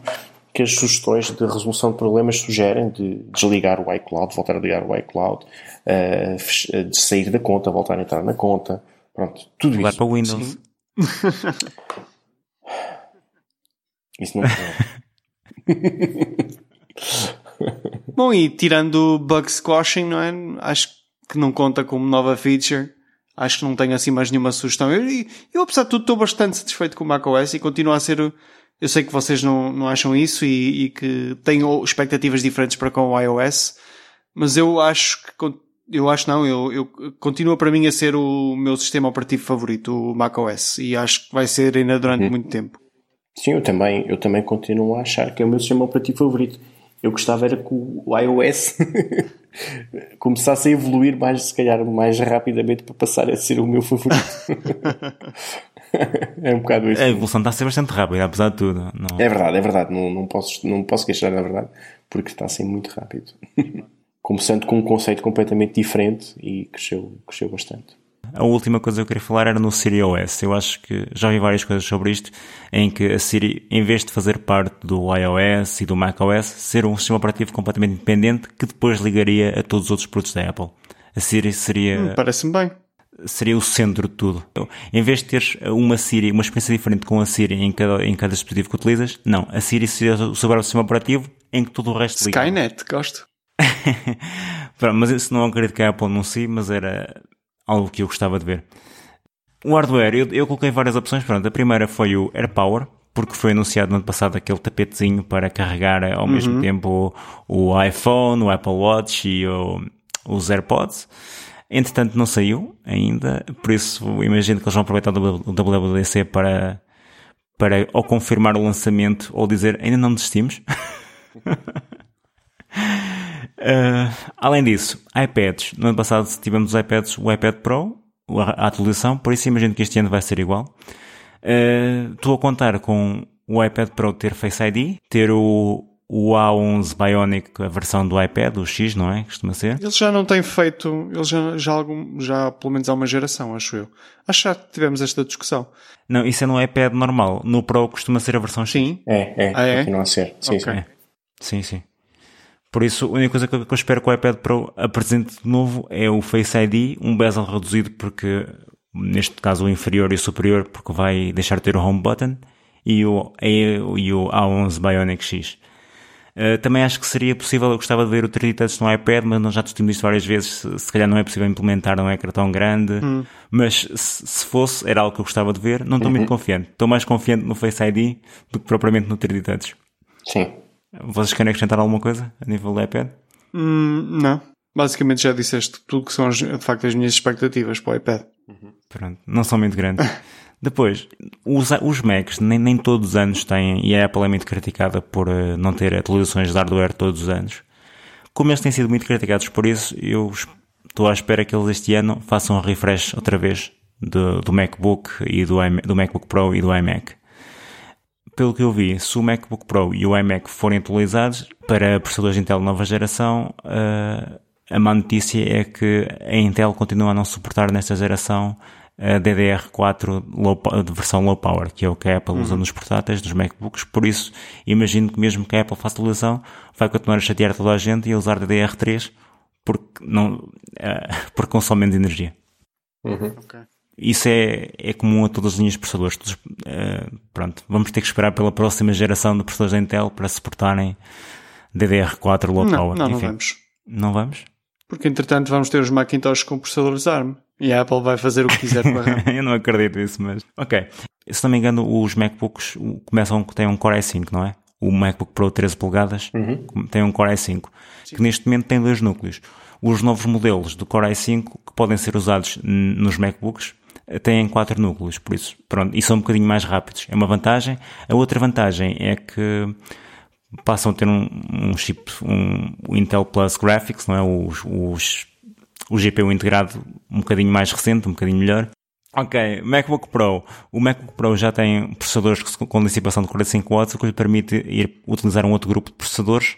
que as sugestões de resolução de problemas sugerem: de desligar o iCloud, voltar a ligar o iCloud, eh, de sair da conta, voltar a entrar na conta. Pronto, tudo Vai isso. para o Windows. Isso não [laughs] [laughs] Bom, e tirando o bug squashing, não é? Acho que não conta como nova feature. Acho que não tenho assim mais nenhuma sugestão. Eu, eu apesar de tudo, estou bastante satisfeito com o macOS e continua a ser. Eu sei que vocês não, não acham isso e, e que têm expectativas diferentes para com o iOS, mas eu acho que. Eu acho não, eu, eu continua para mim a ser o meu sistema operativo favorito, o macOS, e acho que vai ser ainda durante muito tempo. Sim, eu também, eu também continuo a achar que é o meu sistema operativo favorito. Eu gostava era que o iOS [laughs] começasse a evoluir mais, se calhar, mais rapidamente para passar a ser o meu favorito. [laughs] é um bocado isso. A evolução está a ser bastante rápida, apesar de tudo. Não. É verdade, é verdade. Não, não, posso, não posso queixar, na verdade, porque está a ser muito rápido. [laughs] Começando com um conceito completamente diferente e cresceu, cresceu bastante. A última coisa que eu queria falar era no Siri OS. Eu acho que já vi várias coisas sobre isto, em que a Siri, em vez de fazer parte do iOS e do macOS, ser um sistema operativo completamente independente que depois ligaria a todos os outros produtos da Apple. A Siri seria, Parece-me bem. seria o centro de tudo. Então, em vez de teres uma Siri, uma experiência diferente com a Siri em cada, em cada dispositivo que utilizas, não. A Siri seria o seu próprio sistema operativo em que todo o resto liga. Skynet, gosto. [laughs] Pronto, mas isso não acredito que a Apple anuncie, mas era algo que eu gostava de ver. O hardware, eu, eu coloquei várias opções. Pronto, a primeira foi o AirPower, porque foi anunciado no ano passado aquele tapetezinho para carregar ao mesmo tempo o, o iPhone, o Apple Watch e o- os AirPods. Entretanto, não saiu ainda, por isso imagino que eles vão aproveitar o WWDC para, para ou confirmar o lançamento ou dizer ainda não desistimos. [laughs] Uh, além disso, iPads. No ano passado tivemos os iPads, o iPad Pro, a atualização, por isso imagino que este ano vai ser igual. Uh, Estou a contar com o iPad Pro ter Face ID, ter o, o A11 Bionic, a versão do iPad, o X, não é? Costuma ser. Eles já não têm feito, eles já, já, algum, já pelo menos há uma geração, acho eu. Acho que já tivemos esta discussão. Não, isso é no iPad normal. No Pro costuma ser a versão X. Sim. É, é, Ah, é? continua a ser. Sim, Ok. sim. É. Sim, sim. Por isso, a única coisa que eu espero que o iPad Pro apresente de novo é o Face ID, um bezel reduzido, porque neste caso o inferior e o superior, porque vai deixar de ter o Home Button, e o, e o A11 Bionic X. Uh, também acho que seria possível, eu gostava de ver o 3D Touch no iPad, mas nós já discutimos isto várias vezes, se, se, calhar não é possível implementar num ecrã tão grande, hum. mas se, se, fosse, era algo que eu gostava de ver, não estou uhum. muito confiante. Estou mais confiante no Face ID do que propriamente no 3D Touch. Sim. Vocês querem acrescentar alguma coisa a nível do iPad? Hum, não. Basicamente já disseste tudo que são de facto as minhas expectativas para o iPad. Uhum. Pronto, não são muito grandes. [laughs] Depois, os, os Macs nem, nem todos os anos têm, e a Apple é muito criticada por uh, não ter atualizações de hardware todos os anos. Como eles têm sido muito criticados por isso, eu estou à espera que eles este ano façam um refresh outra vez do, do MacBook e do, do MacBook Pro e do iMac pelo que eu vi, se o MacBook Pro e o iMac forem atualizados para processadores Intel nova geração, uh, a má notícia é que a Intel continua a não suportar nesta geração a DDR4 low, de versão low power, que é o que a Apple uhum. usa nos portáteis, nos MacBooks. Por isso, imagino que mesmo que a Apple faça atualização, vai continuar a chatear toda a gente e a usar DDR3 porque, não, uh, [laughs] porque consome menos energia. Uhum. Okay. Isso é, é comum a todas as linhas de processadores. Todos, uh, pronto, vamos ter que esperar pela próxima geração de processadores da Intel para suportarem DDR4 low não, power. Não, Enfim, não vamos. Não vamos? Porque entretanto vamos ter os Macintosh com processadores ARM. E a Apple vai fazer o que quiser com a RAM. [laughs] Eu não acredito nisso, mas... Ok. Se não me engano, os MacBooks começam, têm um Core i5, não é? O MacBook Pro 13 polegadas uhum. tem um Core i5, Sim. que neste momento tem dois núcleos. Os novos modelos do Core i5, que podem ser usados nos MacBooks, têm quatro núcleos, por isso, pronto, e são um bocadinho mais rápidos. É uma vantagem. A outra vantagem é que passam a ter um, um chip, um, um, Intel Plus Graphics, não é? Os, os, o GPU integrado um bocadinho mais recente, um bocadinho melhor. Ok, MacBook Pro. O MacBook Pro já tem processadores com dissipação de 45 watts, o que lhe permite ir utilizar um outro grupo de processadores.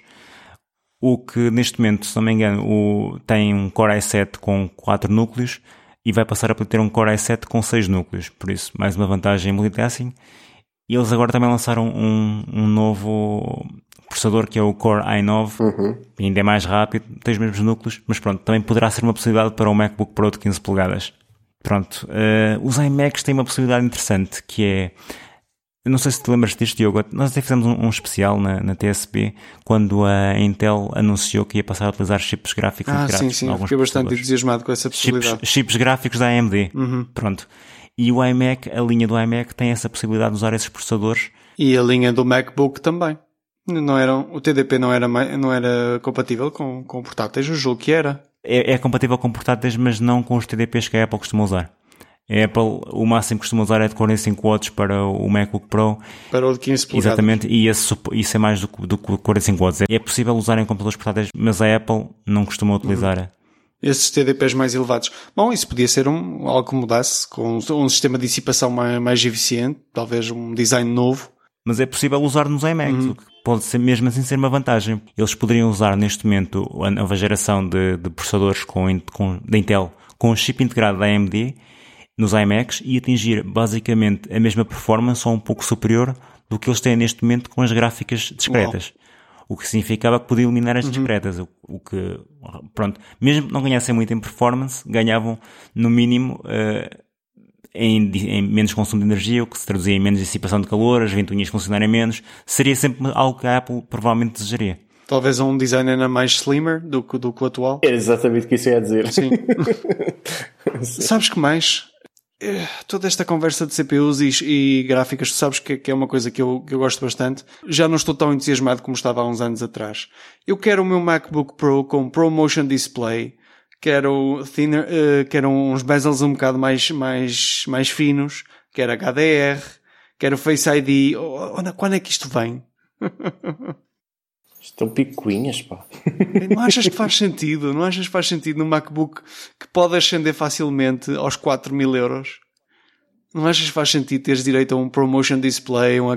O que neste momento, se não me engano, o, tem um Core i7 com 4 núcleos e vai passar a ter um Core i7 com 6 núcleos, por isso mais uma vantagem em multitasking. E eles agora também lançaram um, um novo processador que é o Core i9, uhum. ainda é mais rápido, tem os mesmos núcleos, mas pronto, também poderá ser uma possibilidade para o MacBook Pro de 15 polegadas. Pronto, uh, os iMacs têm uma possibilidade interessante que é eu não sei se te lembras disto, Diogo. Nós até fizemos um, um especial na, na, TSP quando a Intel anunciou que ia passar a utilizar chips gráficos ah, sim, sim. Fiquei bastante entusiasmado com essa possibilidade. Chips, chips gráficos da AMD. Uhum. Pronto. E o iMac, a linha do iMac tem essa possibilidade de usar esses processadores. E a linha do MacBook também. Não eram, o TDP não era, não era compatível com, com portáteis, o jogo que era. É, é compatível com portáteis, mas não com os TDPs que a Apple costuma usar. A Apple, o máximo que costuma usar é de 45 watts para o MacBook Pro. Para o de 15 polegadas. Exatamente, e esse, isso é mais do, do que 45 watts. É possível usar em computadores portáteis, mas a Apple não costuma utilizar. Uhum. Esses TDPs mais elevados. Bom, isso podia ser um, algo que mudasse, com um, sistema de dissipação mais, mais eficiente, talvez um design novo. Mas é possível usar nos iMacs, uhum. o que pode ser mesmo assim ser uma vantagem. Eles poderiam usar neste momento a nova geração de, de processadores com, com, da Intel com o chip integrado da AMD nos iMacs e atingir basicamente a mesma performance ou um pouco superior do que eles têm neste momento com as gráficas discretas. Uau. O que significava que podia eliminar as uhum. discretas. O, o, que, pronto, mesmo que não ganhassem muito em performance, ganhavam no mínimo uh, em, em, menos consumo de energia, o que se traduzia em menos dissipação de calor, as ventoinhas funcionarem menos. Seria sempre algo que a Apple provavelmente desejaria. Talvez um design ainda mais slimmer do que, do que o atual. É exatamente o que isso ia dizer. [laughs] [laughs] Sim. Sabes que mais? Toda esta conversa de CPUs e, e gráficas, tu sabes que, que, é uma coisa que eu, que eu gosto bastante. Já não estou tão entusiasmado como estava há uns anos atrás. Eu quero o meu MacBook Pro com ProMotion Display. Quero, thinner, uh, quero uns bezels um bocado mais, mais, mais finos. Quero HDR. Quero Face ID. Oh, oh, quando é que isto vem? [laughs] Estão picuinhas, pá. Não achas que faz sentido? Não achas que faz sentido no MacBook que pode ascender facilmente aos 4 mil euros? Não achas que faz sentido teres direito a um promotion display, um, uh,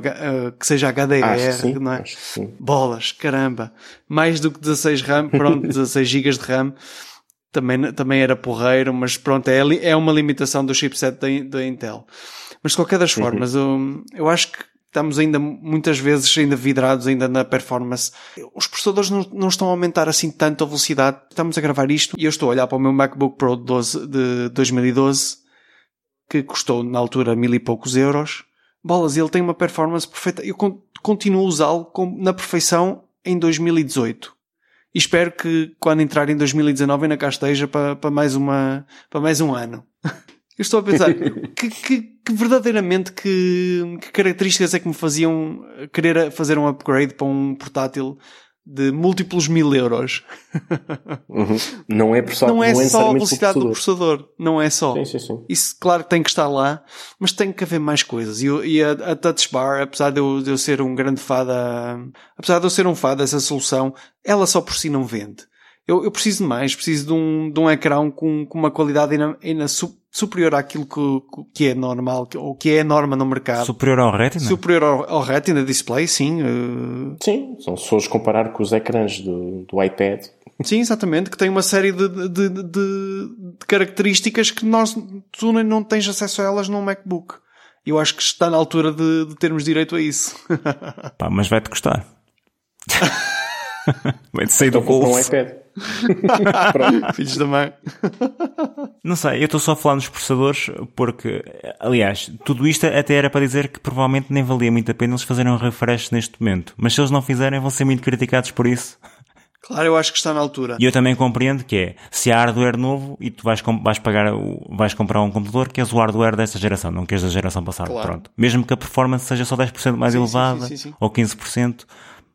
que seja HDR, acho sim, não é? Acho sim. Bolas, caramba. Mais do que 16 RAM, pronto, [laughs] 16 GB de RAM. Também, também era porreiro, mas pronto, é, é uma limitação do chipset da, da Intel. Mas de qualquer das uhum. formas, eu, eu acho que estamos ainda muitas vezes ainda vidrados ainda na performance. Os processadores não, não estão a aumentar assim tanto a velocidade. Estamos a gravar isto e eu estou a olhar para o meu MacBook Pro 12, de 2012 que custou na altura mil e poucos euros. Bolas, ele tem uma performance perfeita. Eu continuo a usá-lo na perfeição em 2018. E espero que quando entrar em 2019 ainda cá esteja para, para mais uma, para mais um ano. [laughs] Eu estou a pensar, que, que, que, verdadeiramente que, que, características é que me faziam querer fazer um upgrade para um portátil de múltiplos mil euros? Uhum. Não é, só, não é, não é só a velocidade do processador. Não é só. Sim, sim, sim. Isso, claro, tem que estar lá, mas tem que haver mais coisas. E, e a, a Touch Bar, apesar de eu, de eu ser um grande fã da, apesar de eu ser um fã dessa solução, ela só por si não vende eu, eu preciso de mais, preciso de um, de um ecrã com, com uma qualidade ainda, ainda su, superior àquilo que, que é normal, ou que é a norma no mercado. Superior ao Retina? Superior ao, ao Retina Display, sim. Uh... Sim, se fores comparar com os ecrãs do, do iPad. Sim, exatamente, que tem uma série de, de, de, de características que nós, tu não tens acesso a elas num MacBook. Eu acho que está na altura de, de termos direito a isso. [laughs] Pá, mas vai-te custar. [laughs] vai-te sair do bolso. Um iPad. [laughs] Filhos da mãe. Não sei, eu estou só a falar nos processadores porque, aliás, tudo isto até era para dizer que provavelmente nem valia muito a pena eles fazerem um refresh neste momento. Mas se eles não fizerem, vão ser muito criticados por isso. Claro, eu acho que está na altura. E eu também compreendo que é, se há hardware novo e tu vais, vais pagar, vais comprar um computador, que és o hardware desta geração, não queres da geração passada. Claro. Pronto. Mesmo que a performance seja só 10% mais sim, elevada, sim, sim, ou 15%,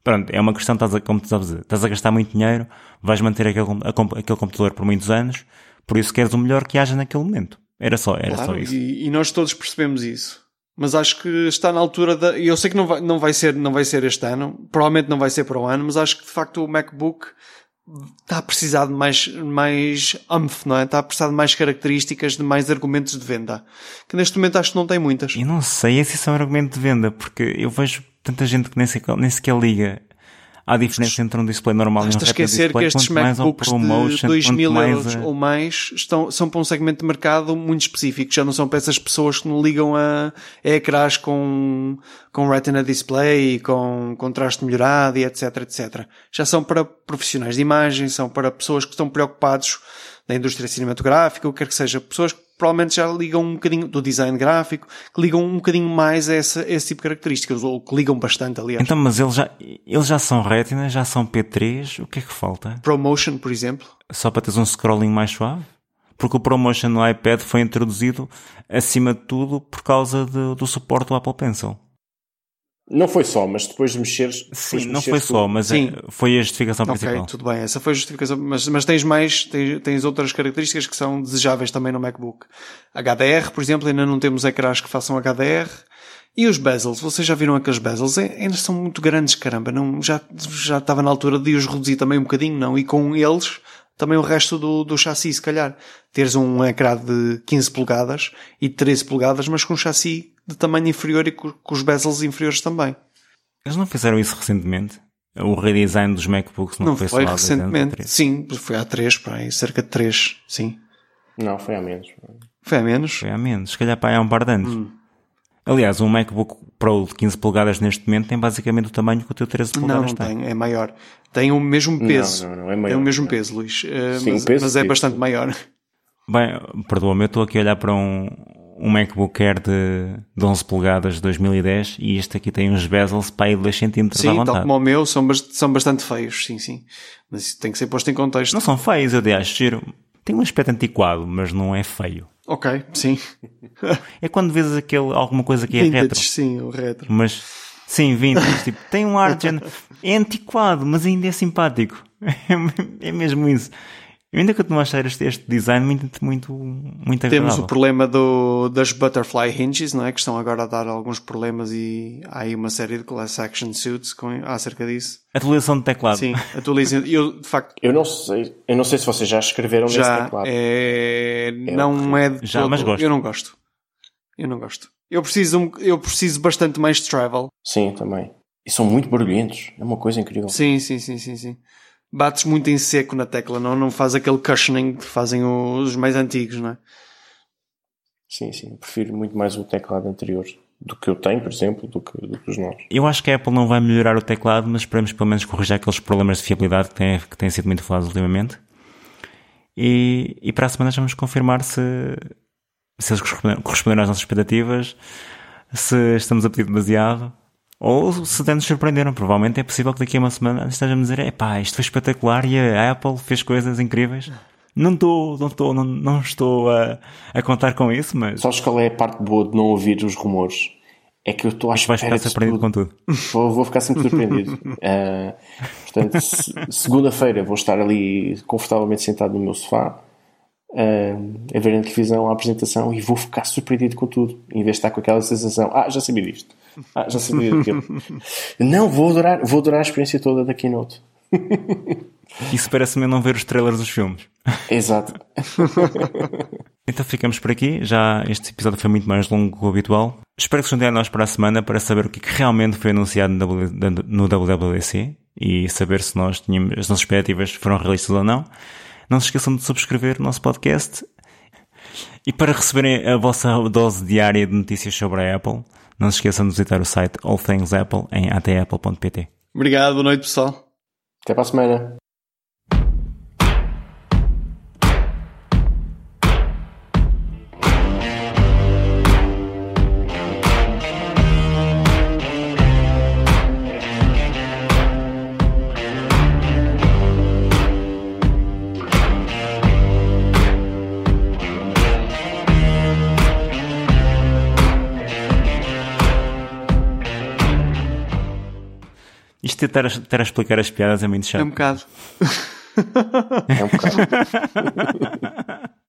pronto, é uma questão, estás a, como estás a dizer, estás a gastar muito dinheiro, vais manter aquele, a, aquele computador por muitos anos, por isso queres o melhor que haja naquele momento. Era só, era claro, só isso. E, e, nós todos percebemos isso. Mas acho que está na altura da, eu sei que não vai, não vai ser, não vai ser este ano, provavelmente não vai ser para o ano, mas acho que de facto o MacBook está a precisar de mais, mais umph, não é? Está a precisar de mais características, de mais argumentos de venda. Que neste momento acho que não tem muitas. E não sei se isso é um argumento de venda, porque eu vejo tanta gente que nem sequer, nem sequer liga à diferença entre um display normal e um esquecer display, que estes MacBooks de 2 mil euros ou mais estão, são para um segmento de mercado muito específico. Já não são para essas pessoas que não ligam a, a ecrãs com, com Retina Display, com contraste melhorado e etc, etc. Já são para profissionais de imagem, são para pessoas que estão preocupados na indústria cinematográfica, o que quer que seja, pessoas que provavelmente já ligam um bocadinho do design gráfico, que ligam um bocadinho mais a esse, a esse tipo de características, ou que ligam bastante, aliás. Então, mas eles já, eles já são Retina, já são P3, o que é que falta? ProMotion, por exemplo. Só para teres um scrolling mais suave? Porque o ProMotion no iPad foi introduzido, acima de tudo, por causa de, do suporte do Apple Pencil. Não foi só, mas depois de mexeres. Sim, de não foi só, mas Sim. É, foi a justificação principal. Ok, tudo bem, essa foi a justificação, mas, mas tens mais, tens, tens outras características que são desejáveis também no MacBook. HDR, por exemplo, ainda não temos ecrãs que façam HDR. E os bezels, vocês já viram aqueles bezels? É, ainda são muito grandes, caramba. Não, já, já estava na altura de os reduzir também um bocadinho, não? E com eles, também o resto do, do chassi, se calhar. Teres um ecrã de 15 polegadas e 13 polegadas, mas com um chassi de tamanho inferior e com, com os bezels inferiores também. Eles não fizeram isso recentemente? O redesign dos MacBooks não, não foi, foi recentemente. Sim, foi há 3, para aí, cerca de 3, sim. Não, foi há menos. Foi há menos? Foi há menos, se calhar para há um par de anos. Hum. Aliás, um MacBook Pro de 15 polegadas neste momento tem basicamente o tamanho que o teu 13 polegadas não, não tem. é maior. Tem o mesmo peso. Não, não, não é maior. Tem o mesmo peso, Luís. Uh, Sim, mas, peso, mas é bastante maior. Bem, perdoa-me, eu estou aqui a olhar para um, um MacBook Air de, de 11 polegadas de 2010 e este aqui tem uns bezels para aí 2 cm sim, à vontade. tal como o meu, são, são bastante feios, sim, sim. Mas isso tem que ser posto em contexto. Não são feios, eu acho, giro. Tem um aspecto antiquado, mas não é feio. Ok, sim. [laughs] é quando vês aquele, alguma coisa que é vintage, retro. sim, o retro. Mas, sim, vintage, tipo, tem um ar de... [laughs] É antiquado, mas ainda é simpático. [laughs] É mesmo isso. Eu ainda continuo a achar este, este design muito, muito, muito agradável. Temos o problema do, das butterfly hinges, não é? Que estão agora a dar alguns problemas e há aí uma série de class action suits com, acerca disso. Atualização de teclado. Sim, atualização. Eu, de facto... Eu não sei, eu não sei se vocês já escreveram já nesse teclado. É, não é de Já, todo, mas gosto. Eu não gosto. Eu não gosto. Eu preciso, eu preciso bastante mais de travel. Sim, também. E são muito barulhentos. É uma coisa incrível. Sim, sim, sim, sim, sim bates muito em seco na tecla, não, não faz aquele cushioning que fazem os mais antigos, não é? Sim, sim. Prefiro muito mais o teclado anterior do que eu tenho, por exemplo, do que, do que os novos. Eu acho que a Apple não vai melhorar o teclado, mas esperemos pelo menos corrigir aqueles problemas de fiabilidade que têm, que têm sido muito falados ultimamente. E, e para a semana já vamos confirmar se, se eles corresponderam, corresponderam às nossas expectativas, se estamos a pedir demasiado, ou se até nos surpreenderam. Provavelmente é possível que daqui a uma semana estejamos a dizer: epá, isto foi espetacular e a Apple fez coisas incríveis. Não estou, não estou, não, não estou a, a contar com isso, mas. Sabes qual é a parte boa de não ouvir os rumores? É que eu estou à espera Vais ficar surpreendido com tudo. [laughs] Vou, vou, ficar sempre surpreendido. uh, [laughs] portanto, se, segunda-feira vou estar ali confortavelmente sentado no meu sofá uh, a ver na televisão a apresentação e vou ficar surpreendido com tudo. Em vez de estar com aquela sensação, ah, já sabia disto. Ah, já sabia daquilo. [laughs] não, vou adorar, vou adorar a experiência toda da Keynote. [laughs] Isso parece-me não ver os trailers dos filmes. Exato. [laughs] então ficamos por aqui. Já este episódio foi muito mais longo que o habitual. Espero que se juntem a nós para a semana para saber o que realmente foi anunciado no WWDC e saber se nós tínhamos, as nossas expectativas foram realistas ou não. Não se esqueçam de subscrever o nosso podcast. E para receberem a vossa dose diária de notícias sobre a Apple, não se esqueçam de visitar o site All Things Apple em atapple.pt. Obrigado, boa noite pessoal. Até para a semana. Isto de estar a, explicar as piadas é muito chato. É um bocado. é um bocado. [laughs]